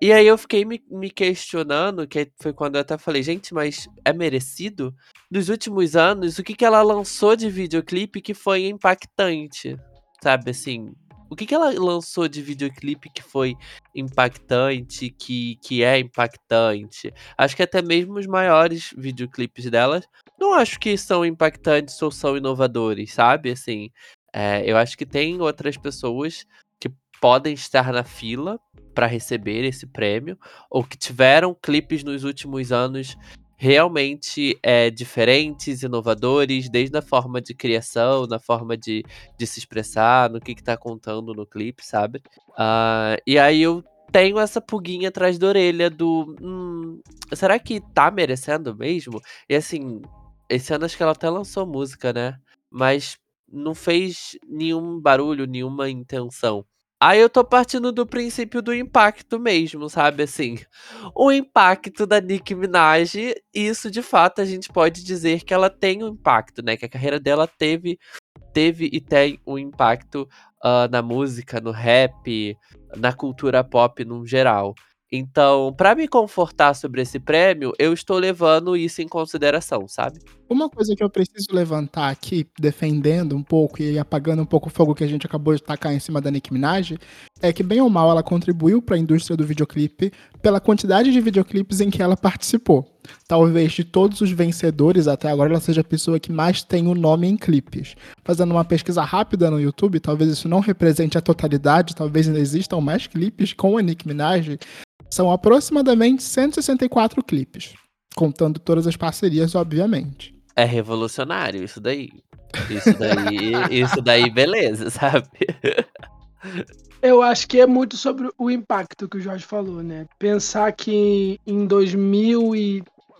E aí eu fiquei me, me questionando, que foi quando eu até falei, gente, mas é merecido? Nos últimos anos, o que, que ela lançou de videoclipe que foi impactante? Sabe assim? O que, que ela lançou de videoclipe que foi impactante, que, que é impactante? Acho que até mesmo os maiores videoclipes delas não acho que são impactantes ou são inovadores, sabe? Assim, é, eu acho que tem outras pessoas que podem estar na fila para receber esse prêmio, ou que tiveram clipes nos últimos anos realmente é, diferentes, inovadores, desde a forma de criação, na forma de, de se expressar, no que, que tá contando no clipe, sabe? Ah, e aí eu tenho essa pulguinha atrás da orelha do. Hum, será que tá merecendo mesmo? E assim, esse ano acho que ela até lançou música, né? Mas não fez nenhum barulho, nenhuma intenção. Aí eu tô partindo do princípio do impacto mesmo, sabe? Assim, o impacto da Nicki Minaj, isso de fato a gente pode dizer que ela tem um impacto, né? Que a carreira dela teve, teve e tem um impacto ah, na música, no rap, na cultura pop no geral. Então, pra me confortar sobre esse prêmio, eu estou levando isso em consideração, sabe? Uma coisa que eu preciso levantar aqui, defendendo um pouco e apagando um pouco o fogo que a gente acabou de tacar em cima da Nicki Minaj, é que bem ou mal ela contribuiu para a indústria do videoclipe pela quantidade de videoclipes em que ela participou. Talvez de todos os vencedores até agora ela seja a pessoa que mais tem o nome em clipes. Fazendo uma pesquisa rápida no YouTube, talvez isso não represente a totalidade, talvez ainda existam mais clipes com a Nicki Minaj. São aproximadamente 164 clipes, contando todas as parcerias, obviamente. É revolucionário isso daí. Isso daí, isso daí, beleza, sabe? Eu acho que é muito sobre o impacto que o Jorge falou, né? Pensar que em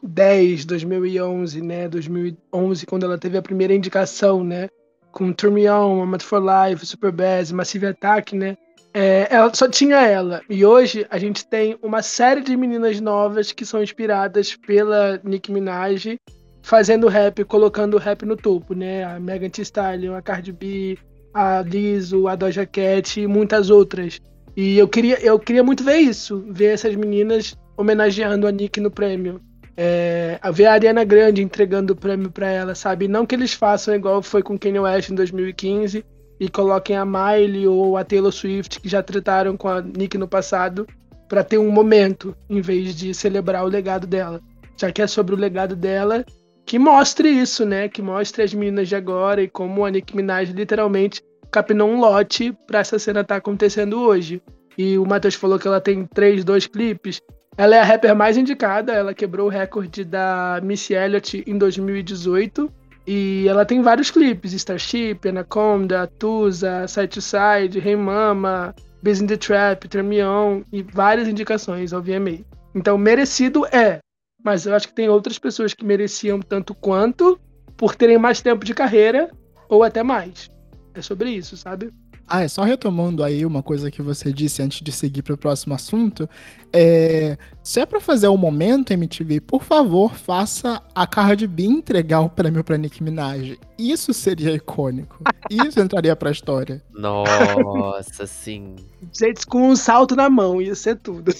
2010, 2011, né? 2011, quando ela teve a primeira indicação, né? Com Turn Me On, Moment for Life, Super Bass, Massive Attack, né? É, ela só tinha ela. E hoje a gente tem uma série de meninas novas que são inspiradas pela Nicki Minaj fazendo rap, colocando rap no topo, né? A Megan Thee Stallion, a Cardi B, a Lizzo, a Doja Cat e muitas outras. E eu queria, eu queria muito ver isso, ver essas meninas homenageando a Nick no prêmio. É, ver a Ariana Grande entregando o prêmio para ela, sabe? Não que eles façam igual foi com Kanye West em 2015 e coloquem a Miley ou a Taylor Swift, que já trataram com a Nick no passado, para ter um momento, em vez de celebrar o legado dela. Já que é sobre o legado dela, que mostre isso, né? Que mostre as meninas de agora e como a Nicki Minaj literalmente capinou um lote pra essa cena estar tá acontecendo hoje. E o Matheus falou que ela tem três, dois clipes. Ela é a rapper mais indicada, ela quebrou o recorde da Missy Elliott em 2018. E ela tem vários clipes: Starship, Anaconda, Tusa, Side to Side, Hey Mama, Busy in the Trap, Turn Me On e várias indicações ao VMA. Então, merecido é, mas eu acho que tem outras pessoas que mereciam tanto quanto por terem mais tempo de carreira ou até mais. É sobre isso, sabe? Ah, é só retomando aí uma coisa que você disse antes de seguir para o próximo assunto. É, se é para fazer o um momento MTV, por favor, faça a Cardi B entregar o prêmio para Nicki Minaj. Isso seria icônico. Isso entraria para a história. Nossa, sim. Gente, com um salto na mão, ia ser tudo.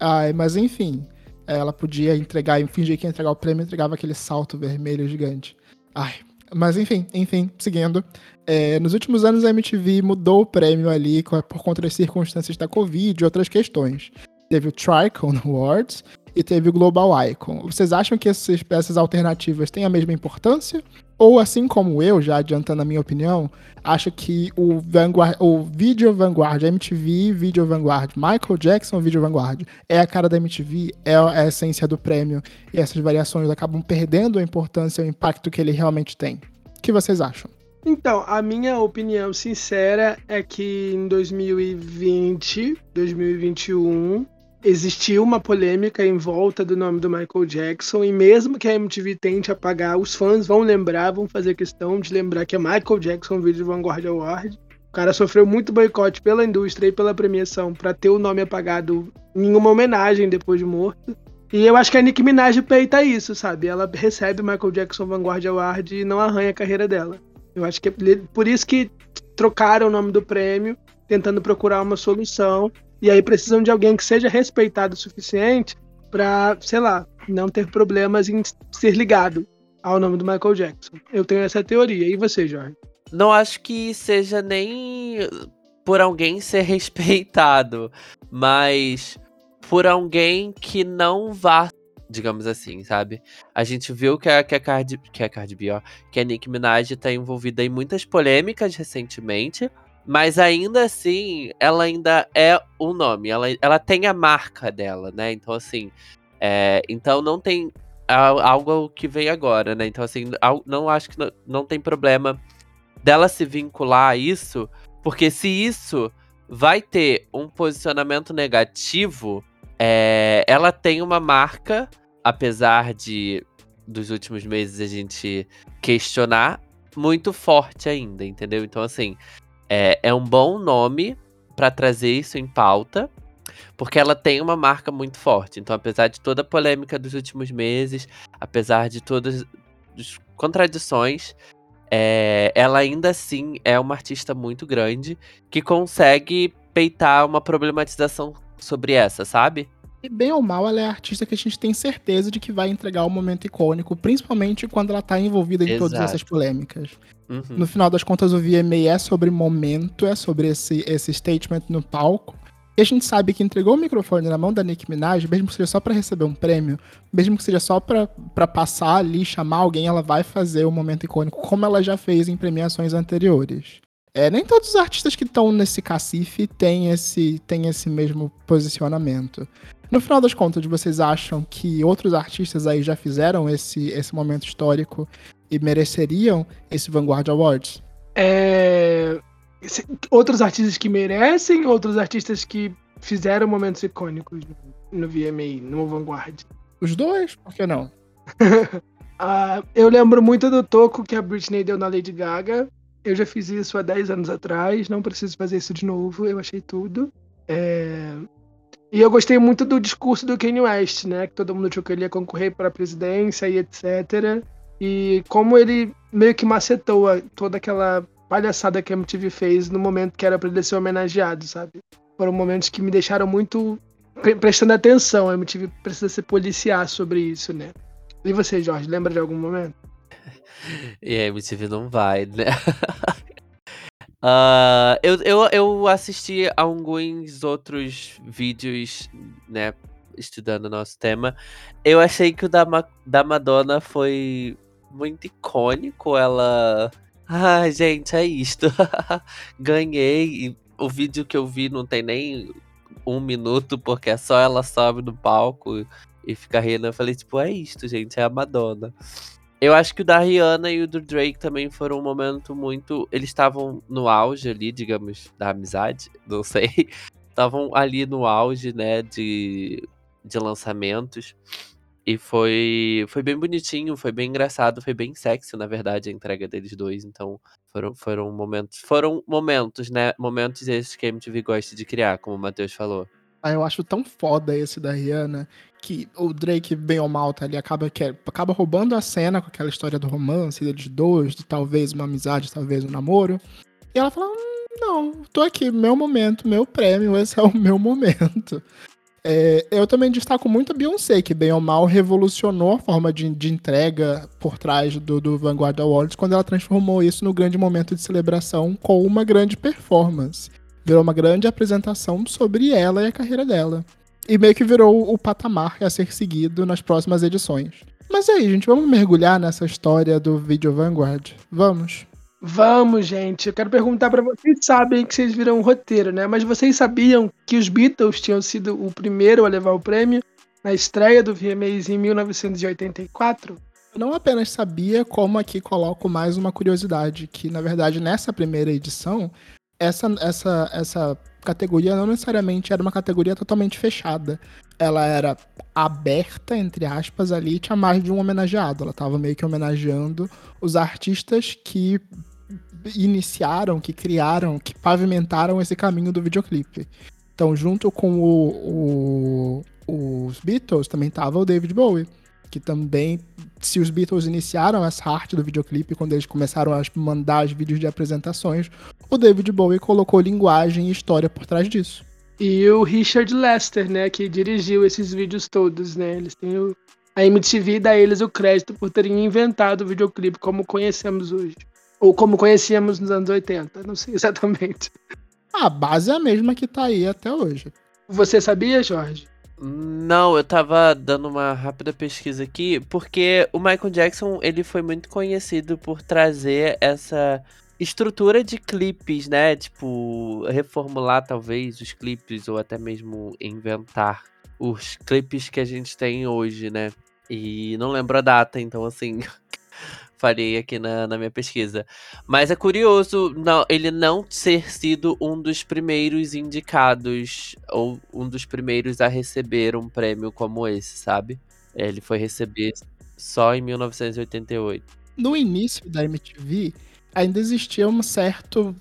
Ai, mas enfim. Ela podia entregar e fingir que ia entregar o prêmio e entregava aquele salto vermelho gigante. Ai. Mas enfim, enfim, seguindo. É, nos últimos anos a MTV mudou o prêmio ali por conta das circunstâncias da Covid e outras questões. Teve o Tricon Awards e teve o Global Icon. Vocês acham que essas peças alternativas têm a mesma importância? Ou assim como eu, já adiantando a minha opinião, acho que o, Vanguard, o Video Vanguard, MTV Video Vanguard, Michael Jackson Video Vanguard é a cara da MTV, é a essência do prêmio e essas variações acabam perdendo a importância e o impacto que ele realmente tem. O que vocês acham? Então, a minha opinião sincera é que em 2020, 2021, existiu uma polêmica em volta do nome do Michael Jackson e mesmo que a MTV tente apagar, os fãs vão lembrar, vão fazer questão de lembrar que é Michael Jackson Video Vanguard Award. O cara sofreu muito boicote pela indústria e pela premiação para ter o nome apagado em uma homenagem depois de morto. E eu acho que a Nicki Minaj peita isso, sabe? Ela recebe o Michael Jackson Vanguard Award e não arranha a carreira dela. Eu acho que é por isso que trocaram o nome do prêmio, tentando procurar uma solução. E aí precisam de alguém que seja respeitado o suficiente para, sei lá, não ter problemas em ser ligado ao nome do Michael Jackson. Eu tenho essa teoria. E você, Jorge? Não acho que seja nem por alguém ser respeitado, mas por alguém que não vá, digamos assim, sabe? A gente viu que a, que a Cardi, que a Cardi B, ó, que a Nicki Minaj tá envolvida em muitas polêmicas recentemente, mas ainda assim, ela ainda é o nome, ela, ela tem a marca dela, né? Então, assim, é, então não tem algo que vem agora, né? Então, assim, não acho que não, não tem problema dela se vincular a isso, porque se isso vai ter um posicionamento negativo, é, ela tem uma marca, apesar de dos últimos meses a gente questionar, muito forte ainda, entendeu? Então, assim, é, é um bom nome para trazer isso em pauta, porque ela tem uma marca muito forte. Então, apesar de toda a polêmica dos últimos meses, apesar de todas as contradições, é, ela ainda assim é uma artista muito grande que consegue peitar uma problematização sobre essa, sabe? E bem ou mal, ela é a artista que a gente tem certeza de que vai entregar um momento icônico, principalmente quando ela tá envolvida em todas Exato. essas polêmicas. Uhum. No final das contas, o VMA é sobre momento, é sobre esse, esse statement no palco. E a gente sabe que entregou o microfone na mão da Nicki Minaj, mesmo que seja só pra receber um prêmio, mesmo que seja só pra passar ali, chamar alguém, ela vai fazer o momento icônico, como ela já fez em premiações anteriores. É, nem todos os artistas que estão nesse cacife têm esse, têm esse mesmo posicionamento. No final das contas, vocês acham que outros artistas aí já fizeram esse, esse momento histórico e mereceriam esse Vanguard Awards? É, Outros artistas que merecem, outros artistas que fizeram momentos icônicos no, no VMA, no Vanguard. Os dois? Por que não? Ah, eu lembro muito do toco que a Britney deu na Lady Gaga. Eu já fiz isso há 10 anos atrás, não preciso fazer isso de novo, eu achei tudo. É, E eu gostei muito do discurso do Kanye West, né? Que todo mundo achou que ele ia concorrer para a presidência e etc. E como ele meio que macetou toda aquela palhaçada que a MTV fez no momento que era para ele ser homenageado, sabe? Foram momentos que me deixaram muito pre- prestando atenção. A MTV precisa se policiar sobre isso, né? E você, Jorge, lembra de algum momento? E a MTV não vai, né? Ah, eu, eu, eu assisti a alguns outros vídeos, né? Estudando o nosso tema. Eu achei que o da, Ma- da Madonna foi muito icônico. Ela. Ah, gente, é isto. Ganhei. O vídeo que eu vi não tem nem um minuto, porque é só ela sobe no palco e fica rindo. Eu falei, tipo, é isto, gente, é a Madonna. Eu acho que o da Rihanna e o do Drake também foram um momento muito. Eles estavam no auge ali, digamos, da amizade, não sei. Estavam ali no auge, né, de, de lançamentos. E foi, foi bem bonitinho, foi bem engraçado, foi bem sexy, na verdade, a entrega deles dois. Então, foram, foram momentos. Foram momentos, né? Momentos esses que a MTV gosta de criar, como o Matheus falou. Ah, eu acho tão foda esse da Rihanna que o Drake, bem ou mal, tá ali, acaba, que, acaba roubando a cena com aquela história do romance deles dois, de talvez uma amizade, talvez um namoro. E ela fala: hum, Não, tô aqui, meu momento, meu prêmio, esse é o meu momento. É, eu também destaco muito a Beyoncé, que bem ou mal revolucionou a forma de, de entrega por trás do, do Vanguard Awards quando ela transformou isso no grande momento de celebração com uma grande performance virou uma grande apresentação sobre ela e a carreira dela. E meio que virou o patamar a ser seguido nas próximas edições. Mas aí, gente, vamos mergulhar nessa história do Video Vanguard? Vamos. Vamos, gente. Eu quero perguntar pra vocês. Vocês sabem que vocês viram o roteiro, né? Mas vocês sabiam que os Beatles tinham sido o primeiro a levar o prêmio na estreia do VMAs em 1984? Eu não apenas sabia, como aqui coloco mais uma curiosidade, que na verdade nessa primeira edição, essa, essa, essa categoria não necessariamente era uma categoria totalmente fechada. Ela era aberta, entre aspas, ali, tinha mais de um homenageado. Ela estava meio que homenageando os artistas que iniciaram, que criaram, que pavimentaram esse caminho do videoclipe. Então, junto com o, o- os Beatles, também tava o David Bowie, que também, se os Beatles iniciaram essa arte do videoclipe, quando eles começaram a mandar os vídeos de apresentações, o David Bowie colocou linguagem e história por trás disso. E o Richard Lester, né? Que dirigiu esses vídeos todos, né? Eles têm o... A MTV dá a eles o crédito por terem inventado o videoclipe como conhecemos hoje. Ou como conhecíamos nos anos 80, não sei exatamente. A base é a mesma que tá aí até hoje. Você sabia, Jorge? Não, eu tava dando uma rápida pesquisa aqui, porque o Michael Jackson, ele foi muito conhecido por trazer essa estrutura de clipes, né? Tipo, reformular talvez os clipes ou até mesmo inventar os clipes que a gente tem hoje, né? E não lembro a data, então assim, farei aqui na, na minha pesquisa. Mas é curioso não, ele não ter sido um dos primeiros indicados ou um dos primeiros a receber um prêmio como esse, sabe? Ele foi receber só em 1988. No início da MTV, ainda existia um certo.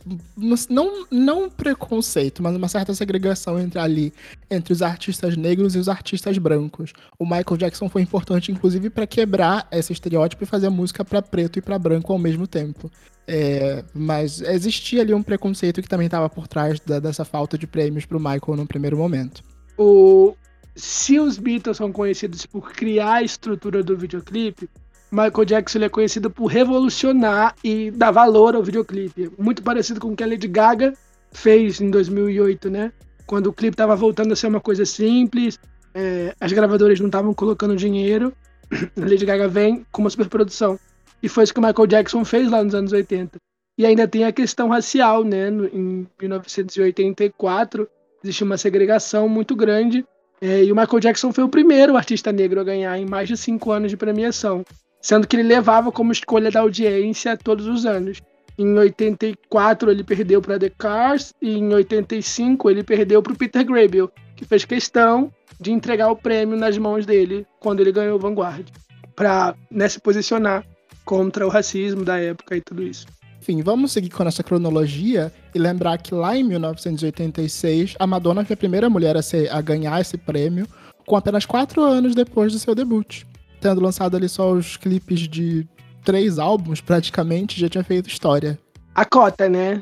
Não, não preconceito, mas uma certa segregação entre ali, entre os artistas negros e os artistas brancos. O Michael Jackson foi importante, inclusive, para quebrar esse estereótipo e fazer música para preto e para branco ao mesmo tempo. É, mas existia ali um preconceito que também estava por trás da, dessa falta de prêmios para o Michael no primeiro momento. O, se os Beatles são conhecidos por criar a estrutura do videoclipe, Michael Jackson é conhecido por revolucionar e dar valor ao videoclipe. Muito parecido com o que a Lady Gaga fez em 2008, né? Quando o clipe estava voltando a ser uma coisa simples, é, as gravadoras não estavam colocando dinheiro, a Lady Gaga vem com uma superprodução. E foi isso que o Michael Jackson fez lá nos anos 80. E ainda tem a questão racial, né? Em 1984, existe uma segregação muito grande. É, e o Michael Jackson foi o primeiro artista negro a ganhar em mais de cinco anos de premiação sendo que ele levava como escolha da audiência todos os anos. Em 84 ele perdeu para The Cars e em 85 ele perdeu para o Peter Gabriel, que fez questão de entregar o prêmio nas mãos dele quando ele ganhou o Vanguard, para né, se posicionar contra o racismo da época e tudo isso. Enfim, vamos seguir com a nossa cronologia e lembrar que lá em 1986 a Madonna foi a primeira mulher a, ser, a ganhar esse prêmio, com apenas quatro anos depois do seu debut tendo lançado ali só os clipes de três álbuns, praticamente, já tinha feito história. A cota, né?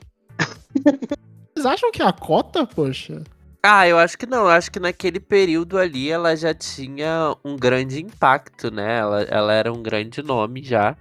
Vocês acham que é a cota, poxa? Ah, eu acho que não. Eu acho que naquele período ali ela já tinha um grande impacto, né? Ela, ela era um grande nome já.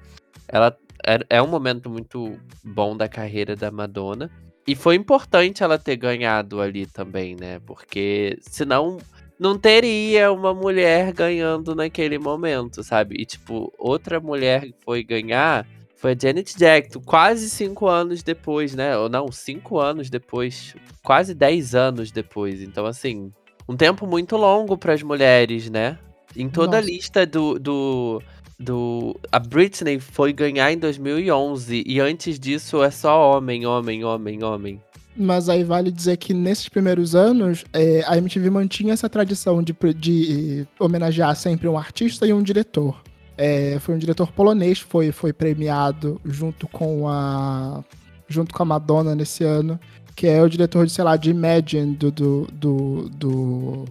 Ela é, é um momento muito bom da carreira da Madonna. E foi importante ela ter ganhado ali também, né? Porque senão não teria uma mulher ganhando naquele momento, sabe? E, tipo, outra mulher que foi ganhar foi a Janet Jackson, quase cinco anos depois, né? Ou não, cinco anos depois, quase dez anos depois. Então, assim, um tempo muito longo para as mulheres, né? Em toda Nossa. a lista do, do, do. A Britney foi ganhar em 2011 e antes disso é só homem, homem, homem, homem. Mas aí vale dizer que nesses primeiros anos, é, a MTV mantinha essa tradição de, de homenagear sempre um artista e um diretor. É, foi um diretor polonês, foi, foi premiado junto com a junto com a Madonna nesse ano, que é o diretor de, sei lá, de Imagine do, do, do, do,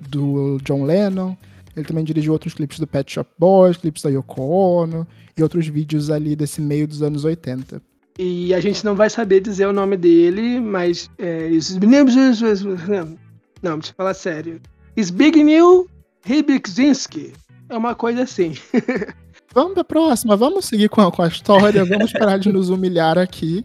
do John Lennon. Ele também dirigiu outros clipes do Pet Shop Boys, clipes da Yoko Ono e outros vídeos ali desse meio dos anos 80. E a gente não vai saber dizer o nome dele, mas. É, não, deixa eu falar sério. Zbigniew Rybczynski. É uma coisa assim. vamos pra próxima, vamos seguir com a, com a história, vamos parar de nos humilhar aqui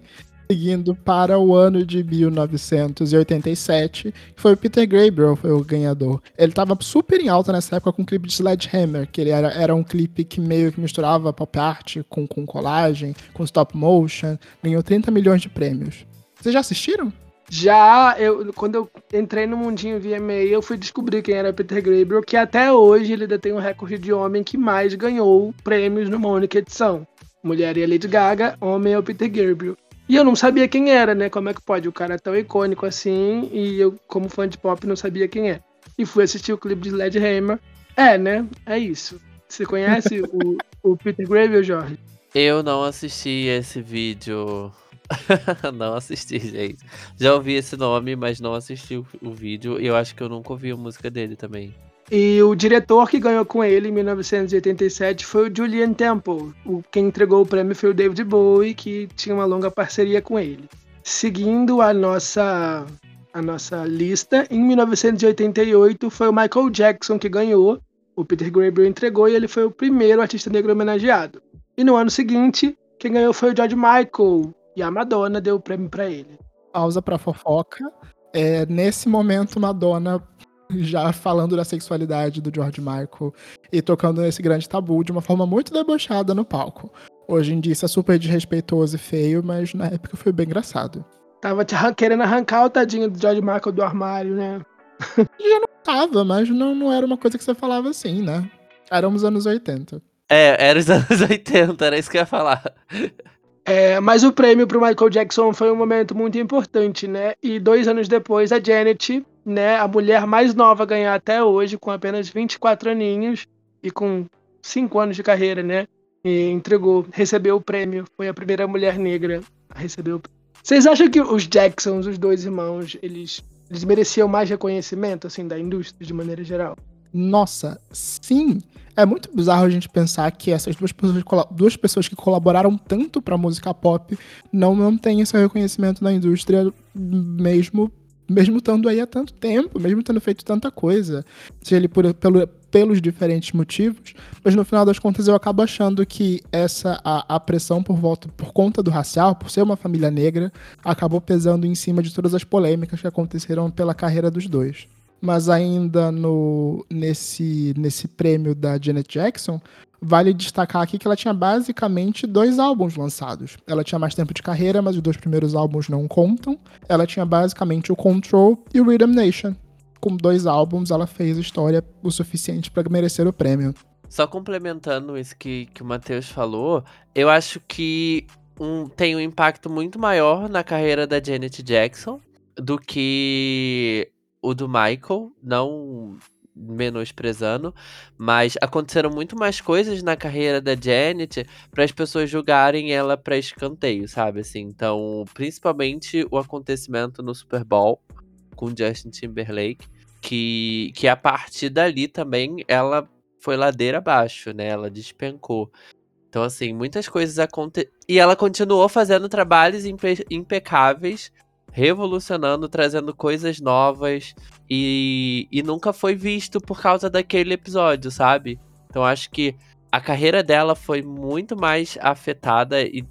seguindo para o ano de 1987, que foi o Peter Gabriel, foi o ganhador. Ele estava super em alta nessa época com o clipe de Sledgehammer, que ele era, era um clipe que meio que misturava pop art com, com colagem, com stop motion, ganhou 30 milhões de prêmios. Vocês já assistiram? Já, eu, quando eu entrei no mundinho VMA, eu fui descobrir quem era Peter Gabriel, que até hoje ele tem um recorde de homem que mais ganhou prêmios numa única edição. Mulher é Lady Gaga, homem é o Peter Gabriel. E eu não sabia quem era, né? Como é que pode? O cara é tão icônico assim, e eu, como fã de pop, não sabia quem é. E fui assistir o clipe de Sledgehammer. É, né? É isso. Você conhece o, o Peter Gabriel, Jorge? Eu não assisti esse vídeo. não assisti, gente. Já ouvi esse nome, mas não assisti o, o vídeo. E eu acho que eu nunca ouvi a música dele também. E o diretor que ganhou com ele em 1987 foi o Julian Temple. O, quem entregou o prêmio foi o David Bowie, que tinha uma longa parceria com ele. Seguindo a nossa, a nossa lista, em 1988 foi o Michael Jackson que ganhou. O Peter Gabriel entregou e ele foi o primeiro artista negro homenageado. E no ano seguinte, quem ganhou foi o George Michael. E a Madonna deu o prêmio para ele. Pausa para fofoca. É, nesse momento, Madonna já falando da sexualidade do George Michael e tocando nesse grande tabu de uma forma muito debochada no palco. Hoje em dia isso é super desrespeitoso e feio, mas na época foi bem engraçado. Tava querendo arrancar o tadinho do George Michael do armário, né? Já não tava, mas não, não era uma coisa que você falava assim, né? Éramos anos 80. É, era os anos 80, era isso que eu ia falar. É, mas o prêmio pro Michael Jackson foi um momento muito importante, né? E dois anos depois, a Janet né, a mulher mais nova a ganhar até hoje, com apenas 24 aninhos e com 5 anos de carreira, né? e entregou, recebeu o prêmio. Foi a primeira mulher negra a receber o prêmio. Vocês acham que os Jacksons, os dois irmãos, eles, eles mereciam mais reconhecimento, assim, da indústria de maneira geral? Nossa, sim. É muito bizarro a gente pensar que essas duas pessoas, duas pessoas que colaboraram tanto pra música pop não, não têm esse reconhecimento na indústria, mesmo mesmo estando aí há tanto tempo, mesmo tendo feito tanta coisa, seja ele por, pelo, pelos diferentes motivos, mas no final das contas eu acabo achando que essa a, a, pressão por volta por conta do racial, por ser uma família negra, acabou pesando em cima de todas as polêmicas que aconteceram pela carreira dos dois. Mas ainda no nesse nesse prêmio da Janet Jackson, Vale destacar aqui que ela tinha basicamente dois álbuns lançados. Ela tinha mais tempo de carreira, mas os dois primeiros álbuns não contam. Ela tinha basicamente o Control e o Rhythm Nation. Com dois álbuns, ela fez história o suficiente para merecer o prêmio. Só complementando isso que, que o Matheus falou, eu acho que um, tem um impacto muito maior na carreira da Janet Jackson do que o do Michael. Não menosprezando, mas aconteceram muito mais coisas na carreira da Janet para as pessoas julgarem ela para escanteio, sabe? Assim, então, principalmente o acontecimento no Super Bowl com Justin Timberlake, que, que a partir dali também ela foi ladeira abaixo, né? Ela despencou. Então, assim, muitas coisas aconteceram. E ela continuou fazendo trabalhos impe impecáveis revolucionando, trazendo coisas novas e, e nunca foi visto por causa daquele episódio, sabe? Então acho que a carreira dela foi muito mais afetada e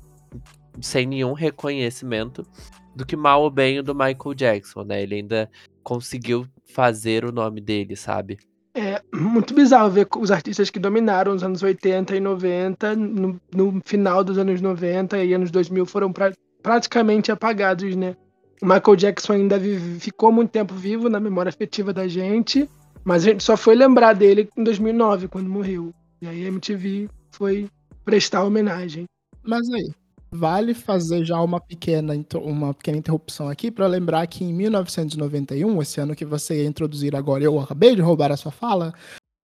sem nenhum reconhecimento do que mal ou bem o do Michael Jackson, né? Ele ainda conseguiu fazer o nome dele, sabe? É muito bizarro ver os artistas que dominaram os anos 80 e 90, no, no final dos anos 90 e anos 2000 foram pra, praticamente apagados, né? Michael Jackson ainda vive, ficou muito tempo vivo na memória afetiva da gente, mas a gente só foi lembrar dele em 2009, quando morreu. E aí a MTV foi prestar homenagem. Mas aí, vale fazer já uma pequena, uma pequena interrupção aqui para lembrar que em 1991, esse ano que você ia introduzir agora, eu acabei de roubar a sua fala,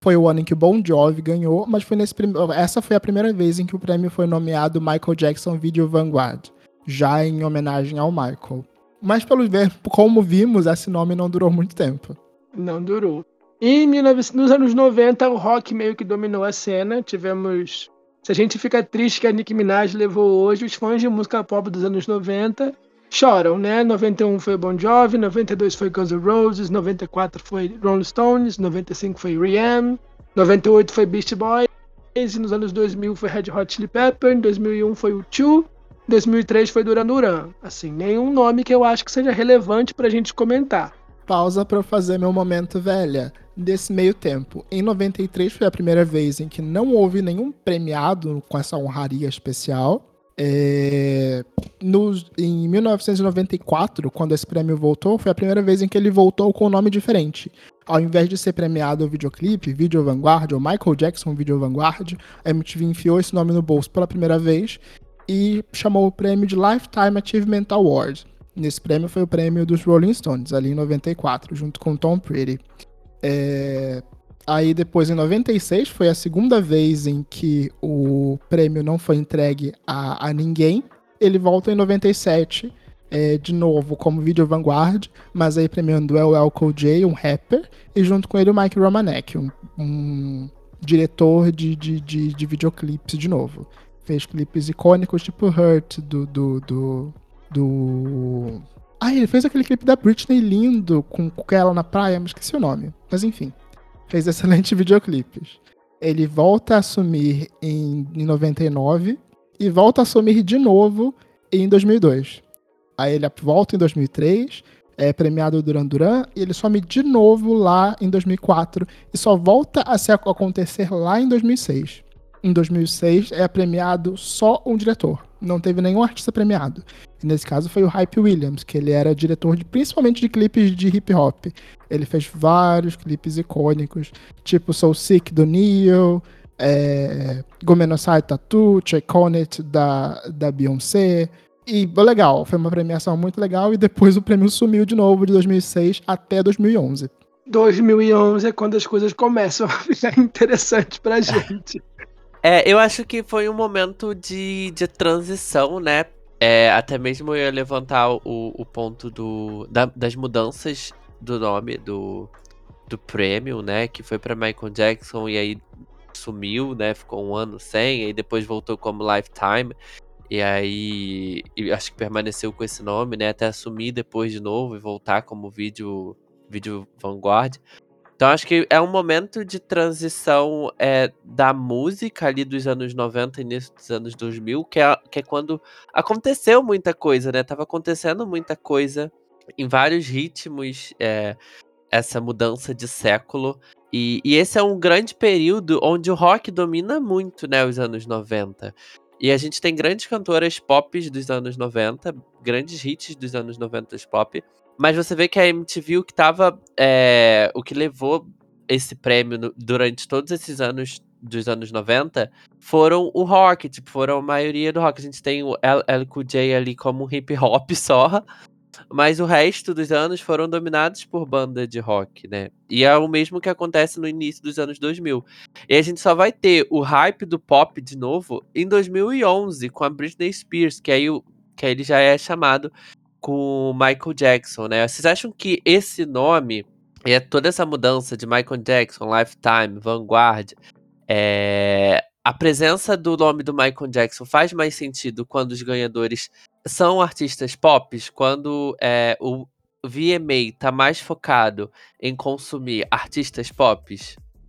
foi o ano em que o Bon Jovi ganhou, mas foi nesse prim... essa foi a primeira vez em que o prêmio foi nomeado Michael Jackson Video Vanguard, já em homenagem ao Michael. Mas pelo ver, como vimos, esse nome não durou muito tempo. Não durou. E nos anos 90, o rock meio que dominou a cena. Tivemos. Se a gente fica triste que a Nicki Minaj levou hoje, os fãs de música pop dos anos 90 choram, né? 91 foi Bon Jovi, 92 foi Guns N' Roses, 94 foi Rolling Stones, 95 foi R.E.M., 98 foi Beast Boys, e nos anos 2000 foi Red Hot Chili Pepper, em 2001 foi o 2, 2003 foi Duran Duran. Assim, nenhum nome que eu acho que seja relevante pra gente comentar. Pausa para fazer meu momento velha. Desse meio tempo, em 93 foi a primeira vez em que não houve nenhum premiado com essa honraria especial. É... No, em 1994, quando esse prêmio voltou, foi a primeira vez em que ele voltou com um nome diferente. Ao invés de ser premiado o videoclipe, Video Vanguard ou Michael Jackson Video Vanguard, a MTV enfiou esse nome no bolso pela primeira vez e chamou o prêmio de Lifetime Achievement Award. Nesse prêmio foi o prêmio dos Rolling Stones, ali em 94, junto com Tom Petty. É... Aí depois, em 96, foi a segunda vez em que o prêmio não foi entregue a, a ninguém. Ele volta em 97, é, de novo como Video Vanguard, mas aí premiando o LL J, um rapper, e junto com ele o Mike Romanek, um, um diretor de, de, de, de videoclipes de novo fez clipes icônicos, tipo Hurt, do. do, do, do... Ah, ele fez aquele clipe da Britney lindo, com, ela na praia, mas esqueci o nome. Mas enfim, fez excelentes videoclipes. Ele volta a assumir em, em 99 e volta a assumir de novo em 2002. Aí ele volta em 2003, é premiado Duran Duran, e ele some de novo lá em 2004 e só volta a se acontecer lá em 2006 em 2006 é premiado só um diretor. Não teve nenhum artista premiado. E nesse caso foi o Hype Williams, que ele era diretor de, principalmente de clipes de hip hop. Ele fez vários clipes icônicos, tipo Soul Sick do Neo, é, Gomenosai Tattoo, Check On It da, da Beyoncé. E legal, foi uma premiação muito legal e depois o prêmio sumiu de novo de 2006 até 2011. 2011 é quando as coisas começam a ficar interessantes pra gente. É, eu acho que foi um momento de, de transição, né? É, até mesmo eu ia levantar o, o ponto do, da- das mudanças do nome do, do prêmio, né? Que foi pra Michael Jackson e aí sumiu, né? Ficou um ano sem, aí depois voltou como Lifetime. E aí e acho que permaneceu com esse nome, né? Até assumir depois de novo e voltar como vídeo, vídeo Vanguard. Então acho que é um momento de transição é, da música ali dos anos 90 e início dos anos 2000, que é, que é quando aconteceu muita coisa, né? Tava acontecendo muita coisa em vários ritmos, é, essa mudança de século. E, e esse é um grande período onde o rock domina muito, né? Os anos 90. E a gente tem grandes cantoras pop dos anos 90, grandes hits dos anos 90 pop. Mas você vê que a MTV, o que tava. é, o que levou esse prêmio no- durante todos esses anos dos anos 90 foram o rock, tipo, foram a maioria do rock. A gente tem o LQJ ali como um hip hop só, mas o resto dos anos foram dominados por banda de rock, né? E é o mesmo que acontece no início dos anos 2000. E a gente só vai ter o hype do pop de novo em 2011 com a Britney Spears, que aí, que aí ele já é chamado com o Michael Jackson, né? Vocês acham que esse nome e é toda essa mudança de Michael Jackson, Lifetime, Vanguard, é, a presença do nome do Michael Jackson faz mais sentido quando os ganhadores são artistas pop, quando é, o VMA tá mais focado em consumir artistas pop?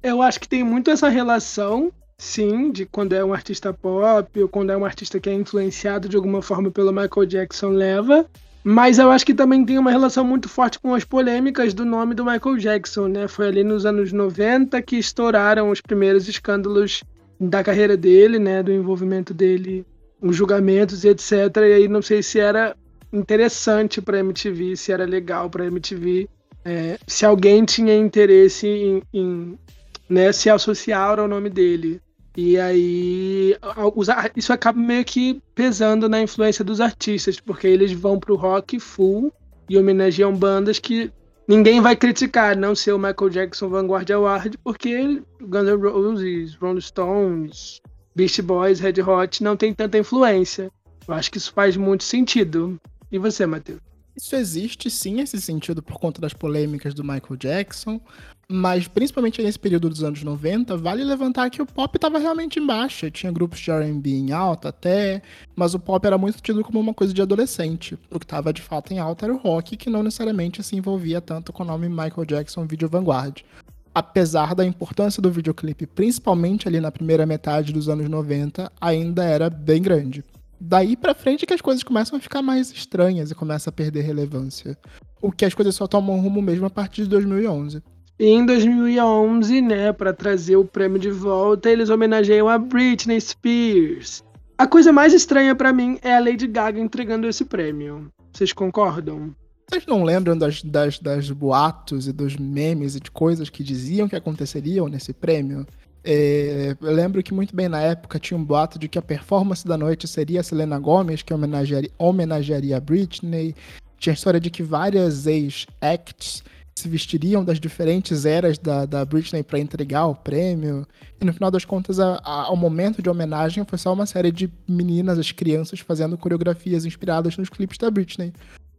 Eu acho que tem muito essa relação, sim, de quando é um artista pop ou quando é um artista que é influenciado de alguma forma pelo Michael Jackson leva. Mas eu acho que também tem uma relação muito forte com as polêmicas do nome do Michael Jackson, né? Foi ali nos anos 90 que estouraram os primeiros escândalos da carreira dele, né? Do envolvimento dele, os julgamentos e etc. E aí não sei se era interessante para MTV, se era legal para MTV, é, se alguém tinha interesse em- em né, se associar ao nome dele. E aí isso acaba meio que pesando na influência dos artistas, porque eles vão pro rock full e homenageiam bandas que ninguém vai criticar, não ser o Michael Jackson Vanguard Award, porque Guns N' Roses, Rolling Stones, Beast Boys, Red Hot não tem tanta influência. Eu acho que isso faz muito sentido. E você, Matheus? Isso existe sim, esse sentido, por conta das polêmicas do Michael Jackson, mas principalmente nesse período dos anos 90, vale levantar que o pop estava realmente em baixa. Tinha grupos de RB em alta até, mas o pop era muito tido como uma coisa de adolescente. O que estava de fato em alta era o rock, que não necessariamente se envolvia tanto com o nome Michael Jackson Video Vanguard. Apesar da importância do videoclipe, principalmente ali na primeira metade dos anos 90, ainda era bem grande daí pra frente é que as coisas começam a ficar mais estranhas e começa a perder relevância. O que as coisas só tomam rumo mesmo a partir de 2011. E em 2011, né, para trazer o prêmio de volta, eles homenageiam a Britney Spears. A coisa mais estranha pra mim é a Lady Gaga entregando esse prêmio. Vocês concordam? Vocês não lembram das, das, das boatos e dos memes e de coisas que diziam que aconteceriam nesse prêmio? É, eu lembro que muito bem na época tinha um boato de que a performance da noite seria a Selena Gomez, que homenagearia, a Britney. Tinha a história de que várias ex-acts se vestiriam das diferentes eras da, da Britney para entregar o prêmio. E no final das contas, a, a, o momento de homenagem foi só uma série de meninas, as crianças, fazendo coreografias inspiradas nos clipes da Britney.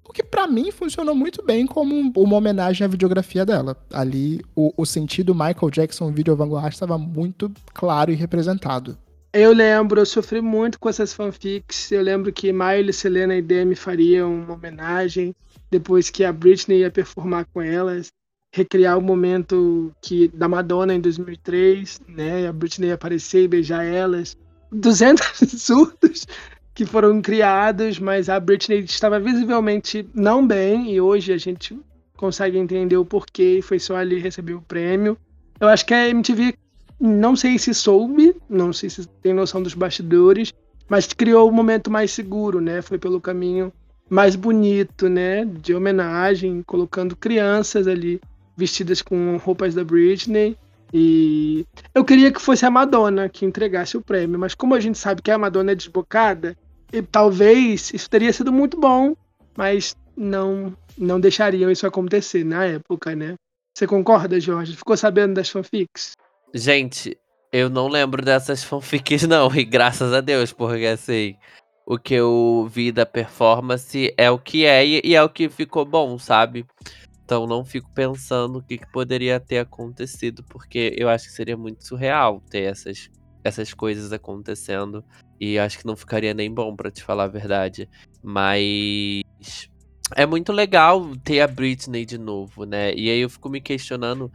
O que pra mim funcionou muito bem como um- uma homenagem à videografia dela. Ali, o, o sentido Michael Jackson Video Vanguard estava muito claro e representado. Eu lembro, eu sofri muito com essas fanfics. Eu lembro que Miley, Selena e Demi fariam uma homenagem depois que a Britney ia performar com elas, recriar o momento que da Madonna em 2003, né? A Britney ia aparecer e beijar elas. 200 surtos que foram criados, mas a Britney estava visivelmente não bem e hoje a gente consegue entender o porquê e foi só ali receber o prêmio. Eu acho que a MTV não sei se soube, não sei se tem noção dos bastidores, mas criou um momento mais seguro, né? Foi pelo caminho mais bonito, né? De homenagem, colocando crianças ali vestidas com roupas da Britney. E eu queria que fosse a Madonna que entregasse o prêmio, mas como a gente sabe que a Madonna é desbocada, e talvez isso teria sido muito bom, mas não não deixariam isso acontecer na época, né? Você concorda, Jorge? Ficou sabendo das fanfics? Gente, Eu não lembro dessas fanfics, não, e graças a Deus, porque assim, o que eu vi da performance é o que é e, é o que ficou bom, sabe? Então não fico pensando o que, que poderia ter acontecido, porque eu acho que seria muito surreal ter essas, essas coisas acontecendo. E acho que não ficaria nem bom, pra te falar a verdade. Mas é muito legal ter a Britney de novo, né? E aí eu fico me questionando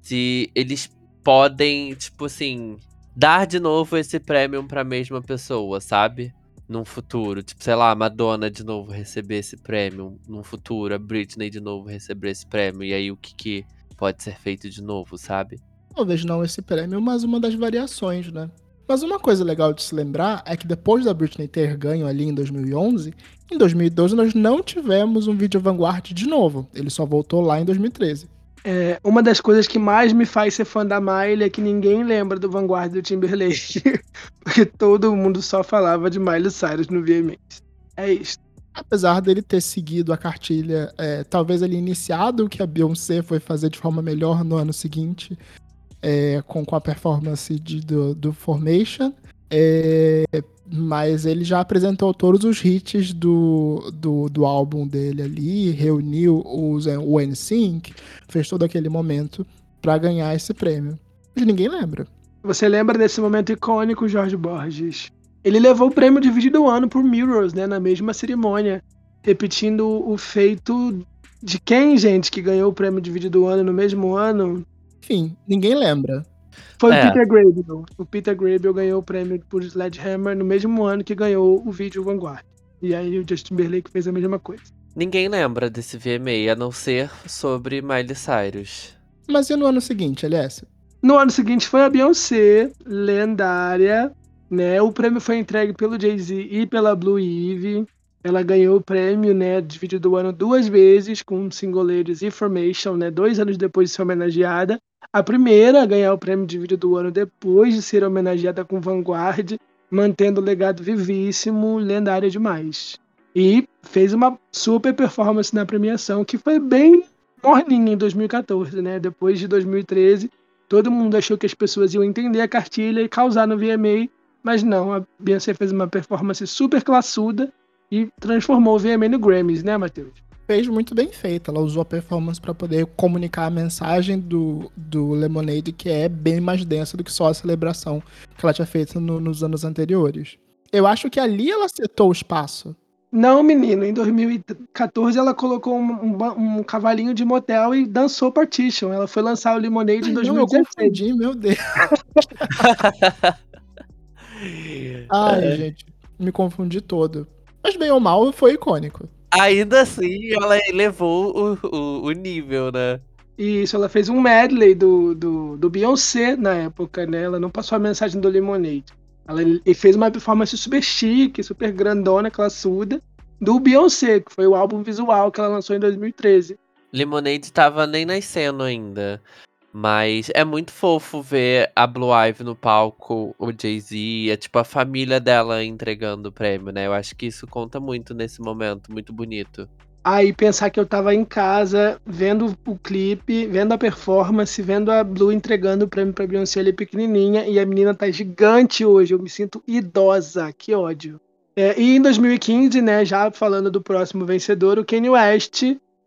se eles podem, tipo assim, dar de novo esse prêmio pra mesma pessoa, sabe? Num futuro. Tipo, sei lá, Madonna de novo receber esse prêmio. Num futuro, a Britney de novo receber esse prêmio. E aí o que, que pode ser feito de novo, sabe? Talvez não esse prêmio, mas uma das variações, né? Mas uma coisa legal de se lembrar é que depois da Britney ter ganho ali em 2011, em 2012 nós não tivemos um vídeo Vanguard de novo. Ele só voltou lá em 2013. É, uma das coisas que mais me faz ser fã da Miley é que ninguém lembra do Vanguard do Timberlake. porque todo mundo só falava de Miley Cyrus no VMAs. É isso. Apesar dele ter seguido a cartilha, é, talvez ele iniciado o que a Beyoncé foi fazer de forma melhor no ano seguinte, é, com, com a performance de, do, do Formation. É, mas ele já apresentou todos os hits do, do, do álbum dele ali, reuniu os, o NSYNC, fez todo aquele momento para ganhar esse prêmio. Mas ninguém lembra. Você lembra desse momento icônico, Jorge Borges? Ele levou o prêmio de vídeo do ano por Mirrors, né, na mesma cerimônia, repetindo o feito de quem, gente, que ganhou o prêmio de vídeo do ano no mesmo ano? Enfim, ninguém lembra. Foi É. o Peter Gabriel. O Peter Gabriel ganhou o prêmio por Sledgehammer no mesmo ano que ganhou o vídeo Vanguard. E aí o Justin Timberlake fez a mesma coisa. Ninguém lembra desse VMA, a não ser sobre Miley Cyrus. Mas e no ano seguinte, aliás? No ano seguinte foi a Beyoncé, lendária, né? O prêmio foi entregue pelo Jay-Z e pela Blue Ivy. Ela ganhou o prêmio, né, de vídeo do ano duas vezes com o single Ladies Information, né, dois anos depois de ser homenageada. A primeira a ganhar o prêmio de vídeo do ano depois de ser homenageada com Vanguard, mantendo o legado vivíssimo, lendária demais. E fez uma super performance na premiação, que foi bem morninha em 2014, né? Depois de 2013, todo mundo achou que as pessoas iam entender a cartilha e causar no VMA, mas não, a Beyoncé fez uma performance super classuda e transformou o VMA no Grammys, né, Matheus? Fez muito bem feito. Ela usou a performance para poder comunicar a mensagem do, do Lemonade, que é bem mais densa do que só a celebração que ela tinha feito no- nos anos anteriores. Eu acho que ali ela setou o espaço. Não, menino, em 2014 ela colocou um, um um cavalinho de motel e dançou Partition. Ela foi lançar o Lemonade em Ai, não, eu 2016. confundi, meu Deus. Ai, gente, me confundi todo. Mas bem ou mal, foi icônico. Ainda assim, ela elevou o, o, o nível, né? Isso, ela fez um medley do, do, do Beyoncé na época, né? Ela não passou a mensagem do Lemonade. Ela e fez uma performance super chique, super grandona, classuda, do Beyoncé, que foi o álbum visual que ela lançou em 2013. Lemonade tava nem nascendo ainda. Mas é muito fofo ver a Blue Ivy no palco, o Jay-Z, é tipo a família dela entregando o prêmio, né? Eu acho que isso conta muito nesse momento, muito bonito. Aí pensar que eu tava em casa, vendo o clipe, vendo a performance, vendo a Blue entregando o prêmio pra Beyoncé ali pequenininha, e a menina tá gigante hoje, eu me sinto idosa, que ódio. É, e em 2015, né, já falando do próximo vencedor, o Kanye West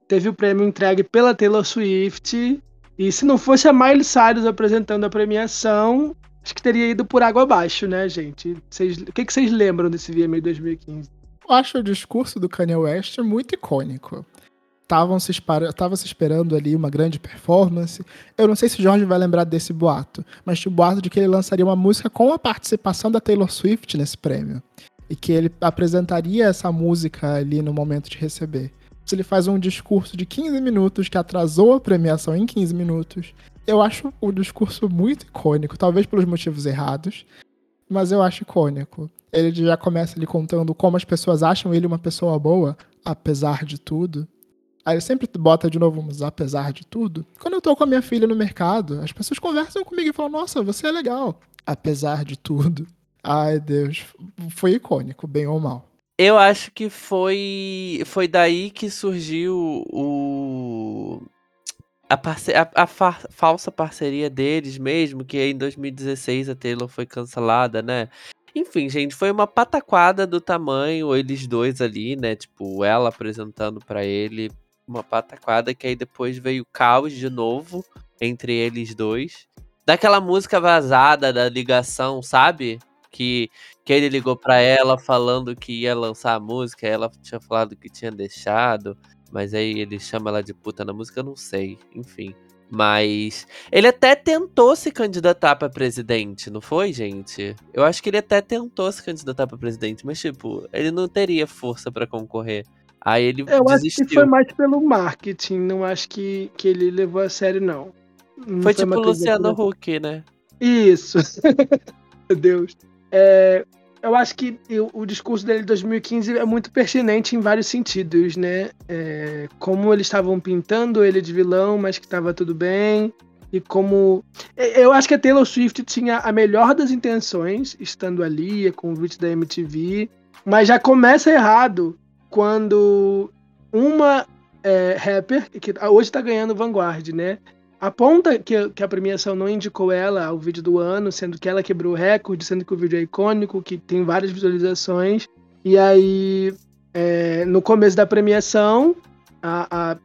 teve o prêmio entregue pela Taylor Swift, e se não fosse a Miley Cyrus apresentando a premiação, acho que teria ido por água abaixo, né, gente? Vocês- o que, vocês lembram desse VMA 2015? Eu acho o discurso do Kanye West muito icônico. Estavam se, se esperando ali uma grande performance. Eu não sei se o Jorge vai lembrar desse boato, mas tinha o boato de que ele lançaria uma música com a participação da Taylor Swift nesse prêmio. E que ele apresentaria essa música ali no momento de receber. Ele faz um discurso de 15 minutos que atrasou a premiação em 15 minutos, eu acho o discurso muito icônico, talvez pelos motivos errados, mas eu acho icônico. Ele já começa ali contando como as pessoas acham ele uma pessoa boa, apesar de tudo. Aí ele sempre bota de novo, mas apesar de tudo. Quando eu tô com a minha filha no mercado, as pessoas conversam comigo e falam: Nossa, você é legal. Apesar de tudo. Ai, Deus. Foi icônico, bem ou mal. Eu acho que foi foi daí que surgiu o a, parce a, a fa falsa parceria deles mesmo, que em 2016 a Taylor foi cancelada, né? Enfim, gente, foi uma pataquada do tamanho, eles dois ali, né? Tipo, ela apresentando pra ele uma pataquada, que aí depois veio caos de novo entre eles dois. Daquela música vazada da ligação, sabe? Que, que ele ligou pra ela falando que ia lançar a música, ela tinha falado que tinha deixado, mas aí ele chama ela de puta na música, eu não sei, enfim. Mas ele até tentou se candidatar pra presidente, não foi, gente? Eu acho que ele até tentou se candidatar pra presidente, mas tipo, ele não teria força pra concorrer. Aí ele Eu acho desistiu. que foi mais pelo marketing, não acho que, que ele levou a sério, não. Não Foi tipo uma o Luciano Huck, né? Isso. Meu Deus. É, eu acho que o, discurso dele de 2015 é muito pertinente em vários sentidos, né? É, como eles estavam pintando ele de vilão, mas que estava tudo bem. E como. é, Eu acho que a Taylor Swift tinha a melhor das intenções, estando ali, a convite da MTV, mas já começa errado quando uma é, rapper, que hoje tá ganhando Vanguard, né? Aponta que, que a premiação não indicou ela ao vídeo do ano, sendo que ela quebrou o recorde, sendo que o vídeo é icônico, que tem várias visualizações. E aí, é, no começo da premiação, a, a,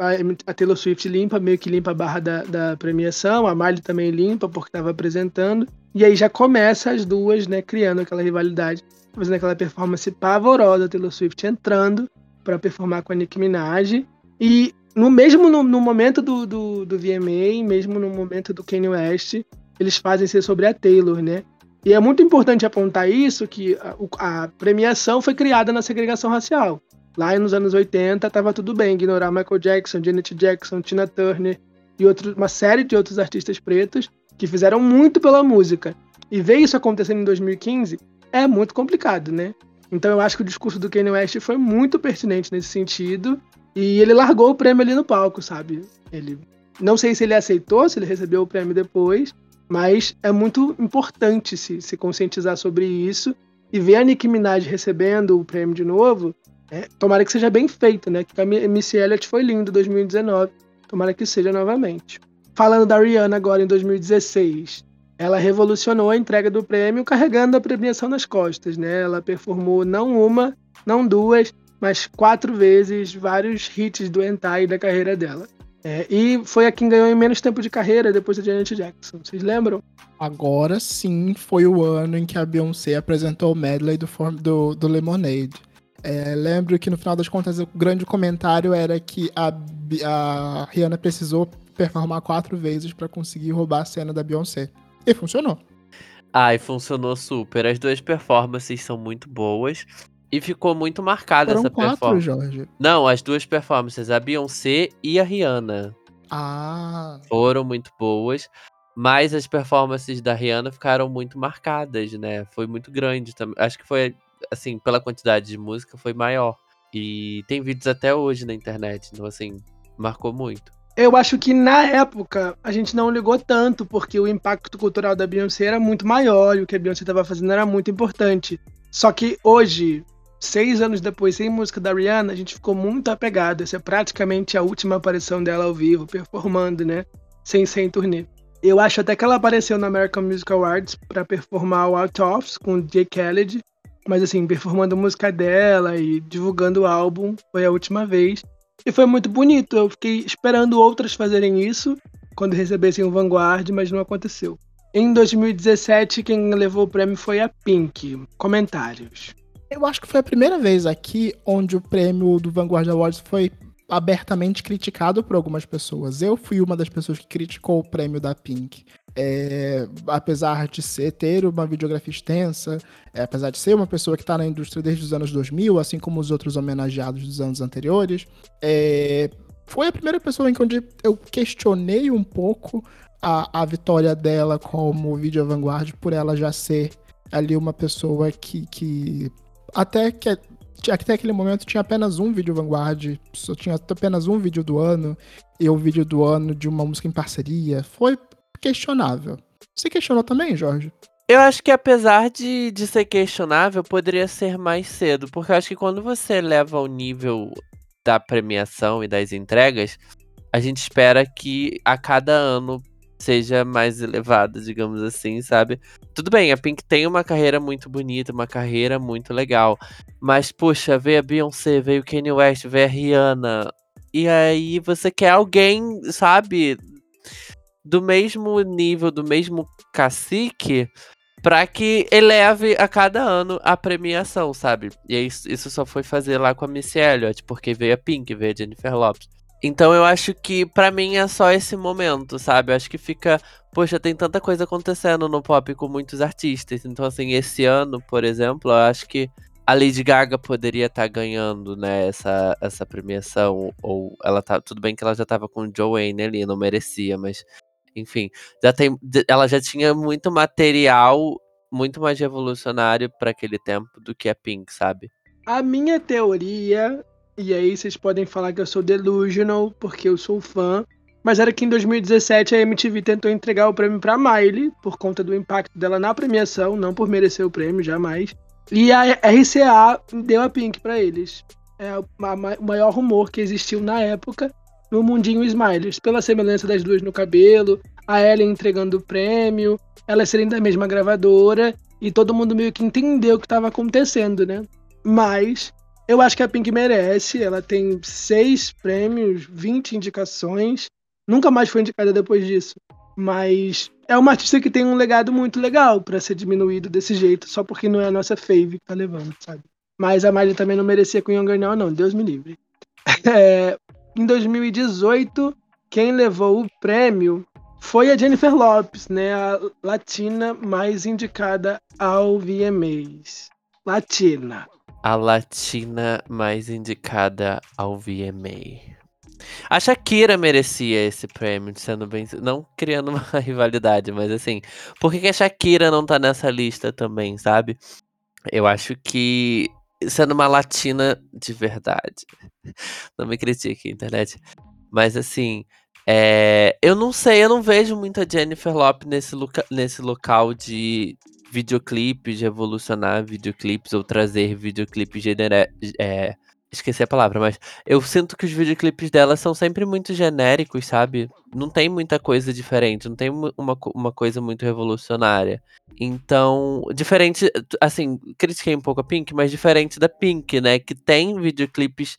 a Taylor Swift limpa, meio que limpa a barra da, da premiação, a Miley também limpa, porque estava apresentando. E aí já começa as duas, né, criando aquela rivalidade, fazendo aquela performance pavorosa, Taylor Swift entrando para performar com a Nicki Minaj. E no mesmo no, no momento do, do, do VMA, mesmo no momento do Kanye West, eles fazem ser sobre a Taylor, né? E é muito importante apontar isso, que a, a premiação foi criada na segregação racial. Lá nos anos 80, estava tudo bem ignorar Michael Jackson, Janet Jackson, Tina Turner e outros, uma série de outros artistas pretos que fizeram muito pela música. E ver isso acontecendo em 2015 é muito complicado, né? Então eu acho que o discurso do Kanye West foi muito pertinente nesse sentido. E ele largou o prêmio ali no palco, sabe? Ele não sei se ele aceitou, se ele recebeu o prêmio depois, mas é muito importante se, se conscientizar sobre isso e ver a Nicki Minaj recebendo o prêmio de novo. é, tomara que seja bem feito, né? Que a Missy Elliott foi lindo em 2019. Tomara que seja novamente. Falando da Rihanna agora em 2016, ela revolucionou a entrega do prêmio carregando a premiação nas costas, né? Ela performou não uma, não duas, mas quatro vezes vários hits do Entai da carreira dela. É, e foi a quem ganhou em menos tempo de carreira depois da Janet Jackson. Vocês lembram? Agora sim foi o ano em que a Beyoncé apresentou o medley do, form- do, do Lemonade. É, lembro que no final das contas o grande comentário era que a, a Rihanna precisou performar quatro vezes pra conseguir roubar a cena da Beyoncé. E funcionou. Ai, funcionou super. As duas performances são muito boas. E ficou muito marcada Foram essa quatro, performance. Jorge. Não, as duas performances, a Beyoncé e a Rihanna, Ah, foram muito boas. Mas as performances da Rihanna ficaram muito marcadas, né? Foi muito grande também. Acho que foi, assim, pela quantidade de música, foi maior. E tem vídeos até hoje na internet. Então, assim, marcou muito. Eu acho que na época a gente não ligou tanto, porque o impacto cultural da Beyoncé era muito maior e o que a Beyoncé estava fazendo era muito importante. Só que hoje, seis anos depois, sem música da Rihanna, a gente ficou muito apegado. Essa é praticamente a última aparição dela ao vivo, performando, né? Sem ser em turnê. Eu acho até que ela apareceu no American Music Awards para performar o Out Offs com o Jay Khaled, mas assim, performando música dela e divulgando o álbum, foi a última vez. E foi muito bonito. Eu fiquei esperando outras fazerem isso quando recebessem o Vanguard, mas não aconteceu. Em 2017, quem levou o prêmio foi a Pink. Comentários. Eu acho que foi a primeira vez aqui onde o prêmio do Vanguard Awards foi abertamente criticado por algumas pessoas. Eu fui uma das pessoas que criticou o prêmio da Pink. É, apesar de ser, ter uma videografia extensa, é, apesar de ser uma pessoa que está na indústria desde os anos 2000, assim como os outros homenageados dos anos anteriores, é, foi a primeira pessoa em que onde eu questionei um pouco a, a vitória dela como vídeo vanguard por ela já ser ali uma pessoa que, que até que até aquele momento tinha apenas um vídeo Vanguard, só tinha apenas um vídeo do ano, e o vídeo do ano de uma música em parceria. Foi questionável. Você questionou também, Jorge? Eu acho que apesar de, de ser questionável, poderia ser mais cedo. Porque eu acho que quando você leva o nível da premiação e das entregas, a gente espera que a cada ano seja mais elevada, digamos assim, sabe? Tudo bem, a Pink tem uma carreira muito bonita, uma carreira muito legal. Mas, puxa, veio a Beyoncé, veio Kanye West, veio a Rihanna. E aí você quer alguém, sabe? Do mesmo nível, do mesmo cacique, pra que eleve a cada ano a premiação, sabe? E isso, isso só foi fazer lá com a Missy Elliott, porque veio a Pink, veio a Jennifer Lopez. Então eu acho que pra mim é só esse momento, sabe? Eu acho que fica, poxa, tem tanta coisa acontecendo no pop com muitos artistas. Então assim, esse ano, por exemplo, eu acho que a Lady Gaga poderia estar tá ganhando, né, essa, essa premiação ou ela tá, tudo bem que ela já tava com o Joanne ali, não merecia, mas enfim, já tem, ela já tinha muito material muito mais revolucionário para aquele tempo do que a Pink, sabe? A minha teoria, e aí vocês podem falar que eu sou delusional, porque eu sou fã, mas era que em 2017 a MTV tentou entregar o prêmio para Miley, por conta do impacto dela na premiação, não por merecer o prêmio, jamais. E a RCA deu a Pink para eles. É o maior rumor que existiu na época no mundinho Smilers, pela semelhança das duas no cabelo, a Ellen entregando o prêmio, elas serem da mesma gravadora, e todo mundo meio que entendeu o que estava acontecendo, né? Mas eu acho que a Pink merece, ela tem seis prêmios, 20 indicações, nunca mais foi indicada depois disso. Mas é uma artista que tem um legado muito legal para ser diminuído desse jeito, só porque não é a nossa fave que tá levando, sabe? Mas a Miley também não merecia com Younger Now, não, Deus me livre. É, em 2018, quem levou o prêmio foi a Jennifer Lopes, né, a latina mais indicada ao VMAs. Latina. A latina mais indicada ao VMA. A Shakira merecia esse prêmio, sendo bem. Não criando uma rivalidade, mas assim. Por que a Shakira não tá nessa lista também, sabe? Eu acho que sendo uma latina de verdade. Não me critique, internet. Mas assim, é, eu não sei, eu não vejo muita Jennifer Lopez nesse, loca nesse local de videoclipes, de revolucionar videoclipes ou trazer videoclipes genera é, Esqueci a palavra, mas eu sinto que os videoclipes dela são sempre muito genéricos, sabe? Não tem muita coisa diferente, não tem uma, uma coisa muito revolucionária. Então, diferente, assim, critiquei um pouco a Pink, mas diferente da Pink, né? Que tem videoclipes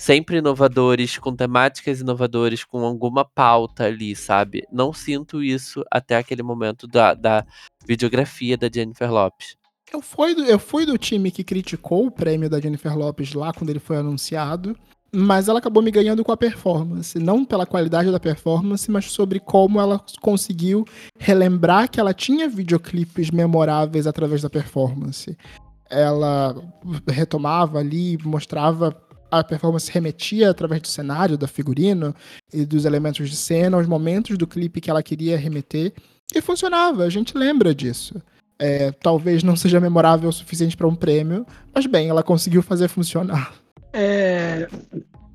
sempre inovadores, com temáticas inovadoras, com alguma pauta ali, sabe? Não sinto isso até aquele momento da, da videografia da Jennifer Lopes. Eu fui, do, eu fui do time que criticou o prêmio da Jennifer Lopes lá quando ele foi anunciado, mas ela acabou me ganhando com a performance. Não pela qualidade da performance, mas sobre como ela conseguiu relembrar que ela tinha videoclipes memoráveis através da performance. Ela retomava ali, mostrava a performance remetia através do cenário, da figurino e dos elementos de cena, aos momentos do clipe que ela queria remeter. E funcionava, a gente lembra disso. É, talvez não seja memorável o suficiente para um prêmio, mas bem, ela conseguiu fazer funcionar. É,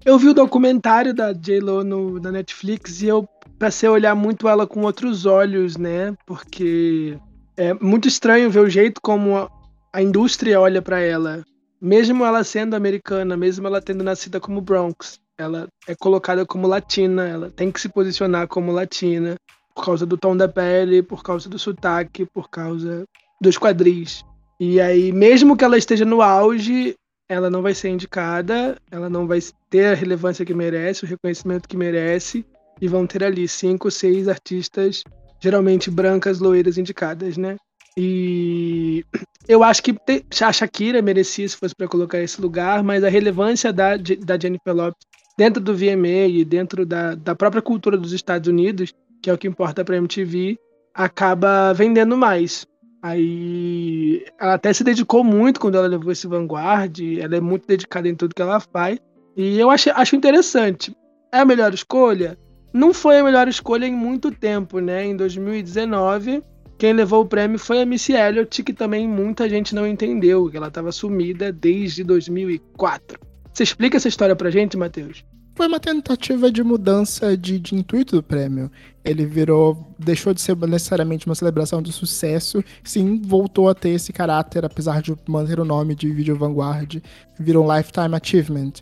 eu vi o documentário da J-Lo na Netflix e eu passei a olhar muito ela com outros olhos, né? Porque é muito estranho ver o jeito como a, a indústria olha para ela. Mesmo ela sendo americana, mesmo ela tendo nascido como Bronx, ela é colocada como latina, ela tem que se posicionar como latina por causa do tom da pele, por causa do sotaque, por causa dos quadris. E aí, mesmo que ela esteja no auge, ela não vai ser indicada, ela não vai ter a relevância que merece, o reconhecimento que merece, e vão ter ali cinco, seis artistas, geralmente brancas, loiras indicadas, né? E eu acho que a Shakira merecia se fosse para colocar esse lugar, mas a relevância da, da Jennifer Lopez dentro do VMA e dentro da, da própria cultura dos Estados Unidos que é o que importa pra MTV, acaba vendendo mais. Aí ela até se dedicou muito quando ela levou esse Vanguard, ela é muito dedicada em tudo que ela faz. E eu acho, acho interessante. É a melhor escolha? Não foi a melhor escolha em muito tempo, né? Em 2019, quem levou o prêmio foi a Missy Elliott, que também muita gente não entendeu, que ela estava sumida desde 2004. Você explica essa história pra gente, Matheus? foi uma tentativa de mudança de, de, intuito do prêmio. Ele virou, deixou de ser necessariamente uma celebração de sucesso, sim, voltou a ter esse caráter, apesar de manter o nome de Video Vanguard, virou um Lifetime Achievement.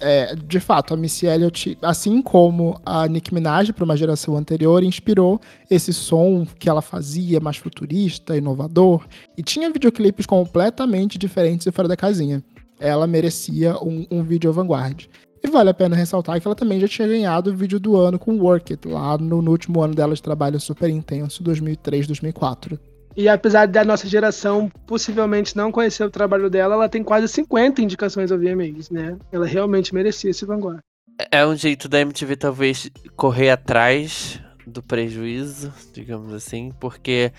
É, de fato, a Missy Elliott, assim como a Nicki Minaj para uma geração anterior, inspirou esse som que ela fazia mais futurista, inovador, e tinha videoclipes completamente diferentes e fora da casinha. Ela merecia um, um vídeo vanguard. E vale a pena ressaltar que ela também já tinha ganhado o vídeo do ano com Work It, lá no, no último ano dela de trabalho super intenso, 2003-2004. E apesar da nossa geração possivelmente não conhecer o trabalho dela, ela tem quase 50 indicações ao VMAs, né? Ela realmente merecia esse Vanguard. É um jeito da MTV talvez correr atrás do prejuízo, digamos assim, porque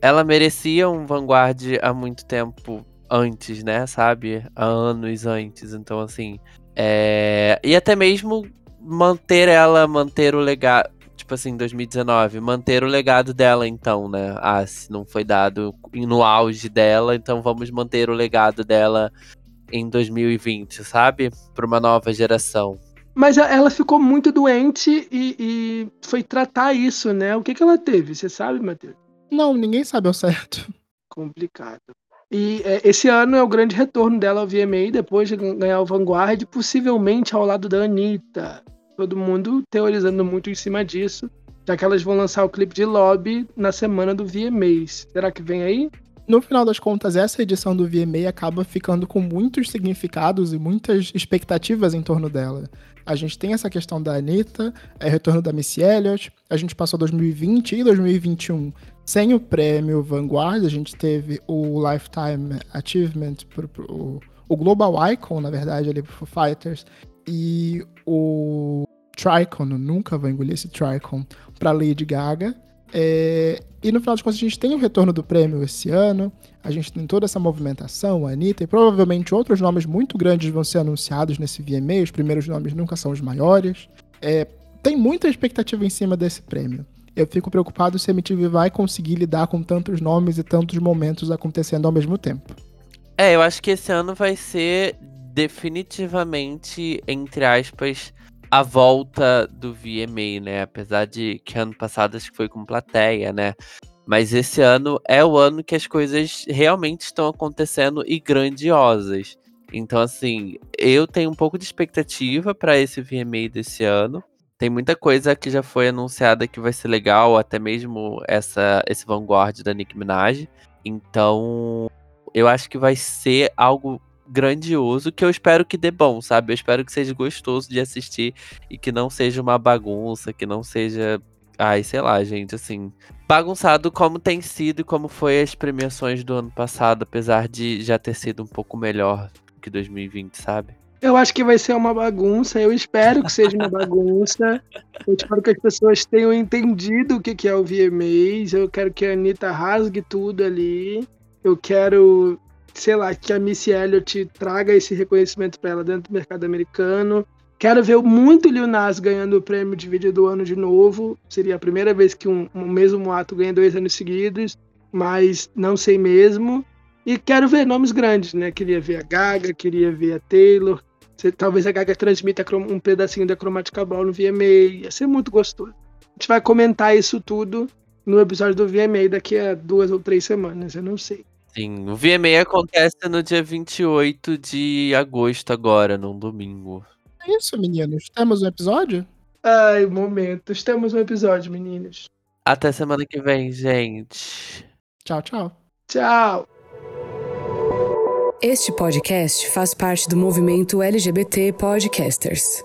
ela merecia um Vanguard há muito tempo antes, né? Sabe? Há anos antes. Então, assim. É... E até mesmo manter ela, manter o legado tipo assim, 2019, manter o legado dela, então, né? Ah, se não foi dado no auge dela, então vamos manter o legado dela em 2020, sabe? Para uma nova geração. Mas ela ficou muito doente e, e, foi tratar isso, né? O que, que ela teve? Você sabe, Matheus? Não, ninguém sabe ao certo. Complicado. E é, esse ano é o grande retorno dela ao VMA, depois de ganhar o Vanguard, possivelmente ao lado da Anitta todo mundo teorizando muito em cima disso, já que elas vão lançar o clipe de Lobby na semana do VMAs. Será que vem aí? No final das contas, essa edição do VMA acaba ficando com muitos significados e muitas expectativas em torno dela. A gente tem essa questão da Anitta, é retorno da Missy Elliott, a gente passou 2020 e 2021 sem o prêmio Vanguard, a gente teve o Lifetime Achievement, pro, pro, o Global Icon, na verdade, ali pro Fighters, e o Tricon, nunca vou engolir esse Tricon, para Lady Gaga. É, e no final de contas, a gente tem o retorno do prêmio esse ano, a gente tem toda essa movimentação, a Anitta, e provavelmente outros nomes muito grandes vão ser anunciados nesse VMA, os primeiros nomes nunca são os maiores. É, tem muita expectativa em cima desse prêmio. Eu fico preocupado se a MTV vai conseguir lidar com tantos nomes e tantos momentos acontecendo ao mesmo tempo. É, eu acho que esse ano vai ser definitivamente, entre aspas, a volta do VMA, né? Apesar de que ano passado acho que foi com plateia, né? Mas esse ano é o ano que as coisas realmente estão acontecendo e grandiosas. Então, assim, eu tenho um pouco de expectativa para esse VMA desse ano. Tem muita coisa que já foi anunciada que vai ser legal, até mesmo essa, esse Vanguard da Nicki Minaj. Então, eu acho que vai ser algo grandioso que eu espero que dê bom, sabe? Eu espero que seja gostoso de assistir e que não seja uma bagunça, que não seja. Ai, sei lá, gente, assim. Bagunçado como tem sido e como foi as premiações do ano passado, apesar de já ter sido um pouco melhor que 2020, sabe? Eu acho que vai ser uma bagunça, eu espero que seja uma bagunça. Eu espero que as pessoas tenham entendido o que é o VMAs. Eu quero que a Anitta rasgue tudo ali. Eu quero sei lá, que a Missy Elliott traga esse reconhecimento para ela dentro do mercado americano. Quero ver muito Lil Nas ganhando o prêmio de vídeo do ano de novo. Seria a primeira vez que um, um mesmo ato ganha dois anos seguidos, mas não sei mesmo. E quero ver nomes grandes, né? Queria ver a Gaga, queria ver a Taylor. Talvez a Gaga transmita um pedacinho da Chromatica Ball no VMA. Ia ser muito gostoso. A gente vai comentar isso tudo no episódio do VMA daqui a duas ou três semanas, eu não sei. Sim, o VMA acontece no dia 28 de agosto agora, num domingo. É isso, meninos. Temos um episódio? Ai, momentos. Temos um episódio, meninos. Até semana que vem, gente. Tchau, tchau. Tchau. Este podcast faz parte do movimento LGBT Podcasters.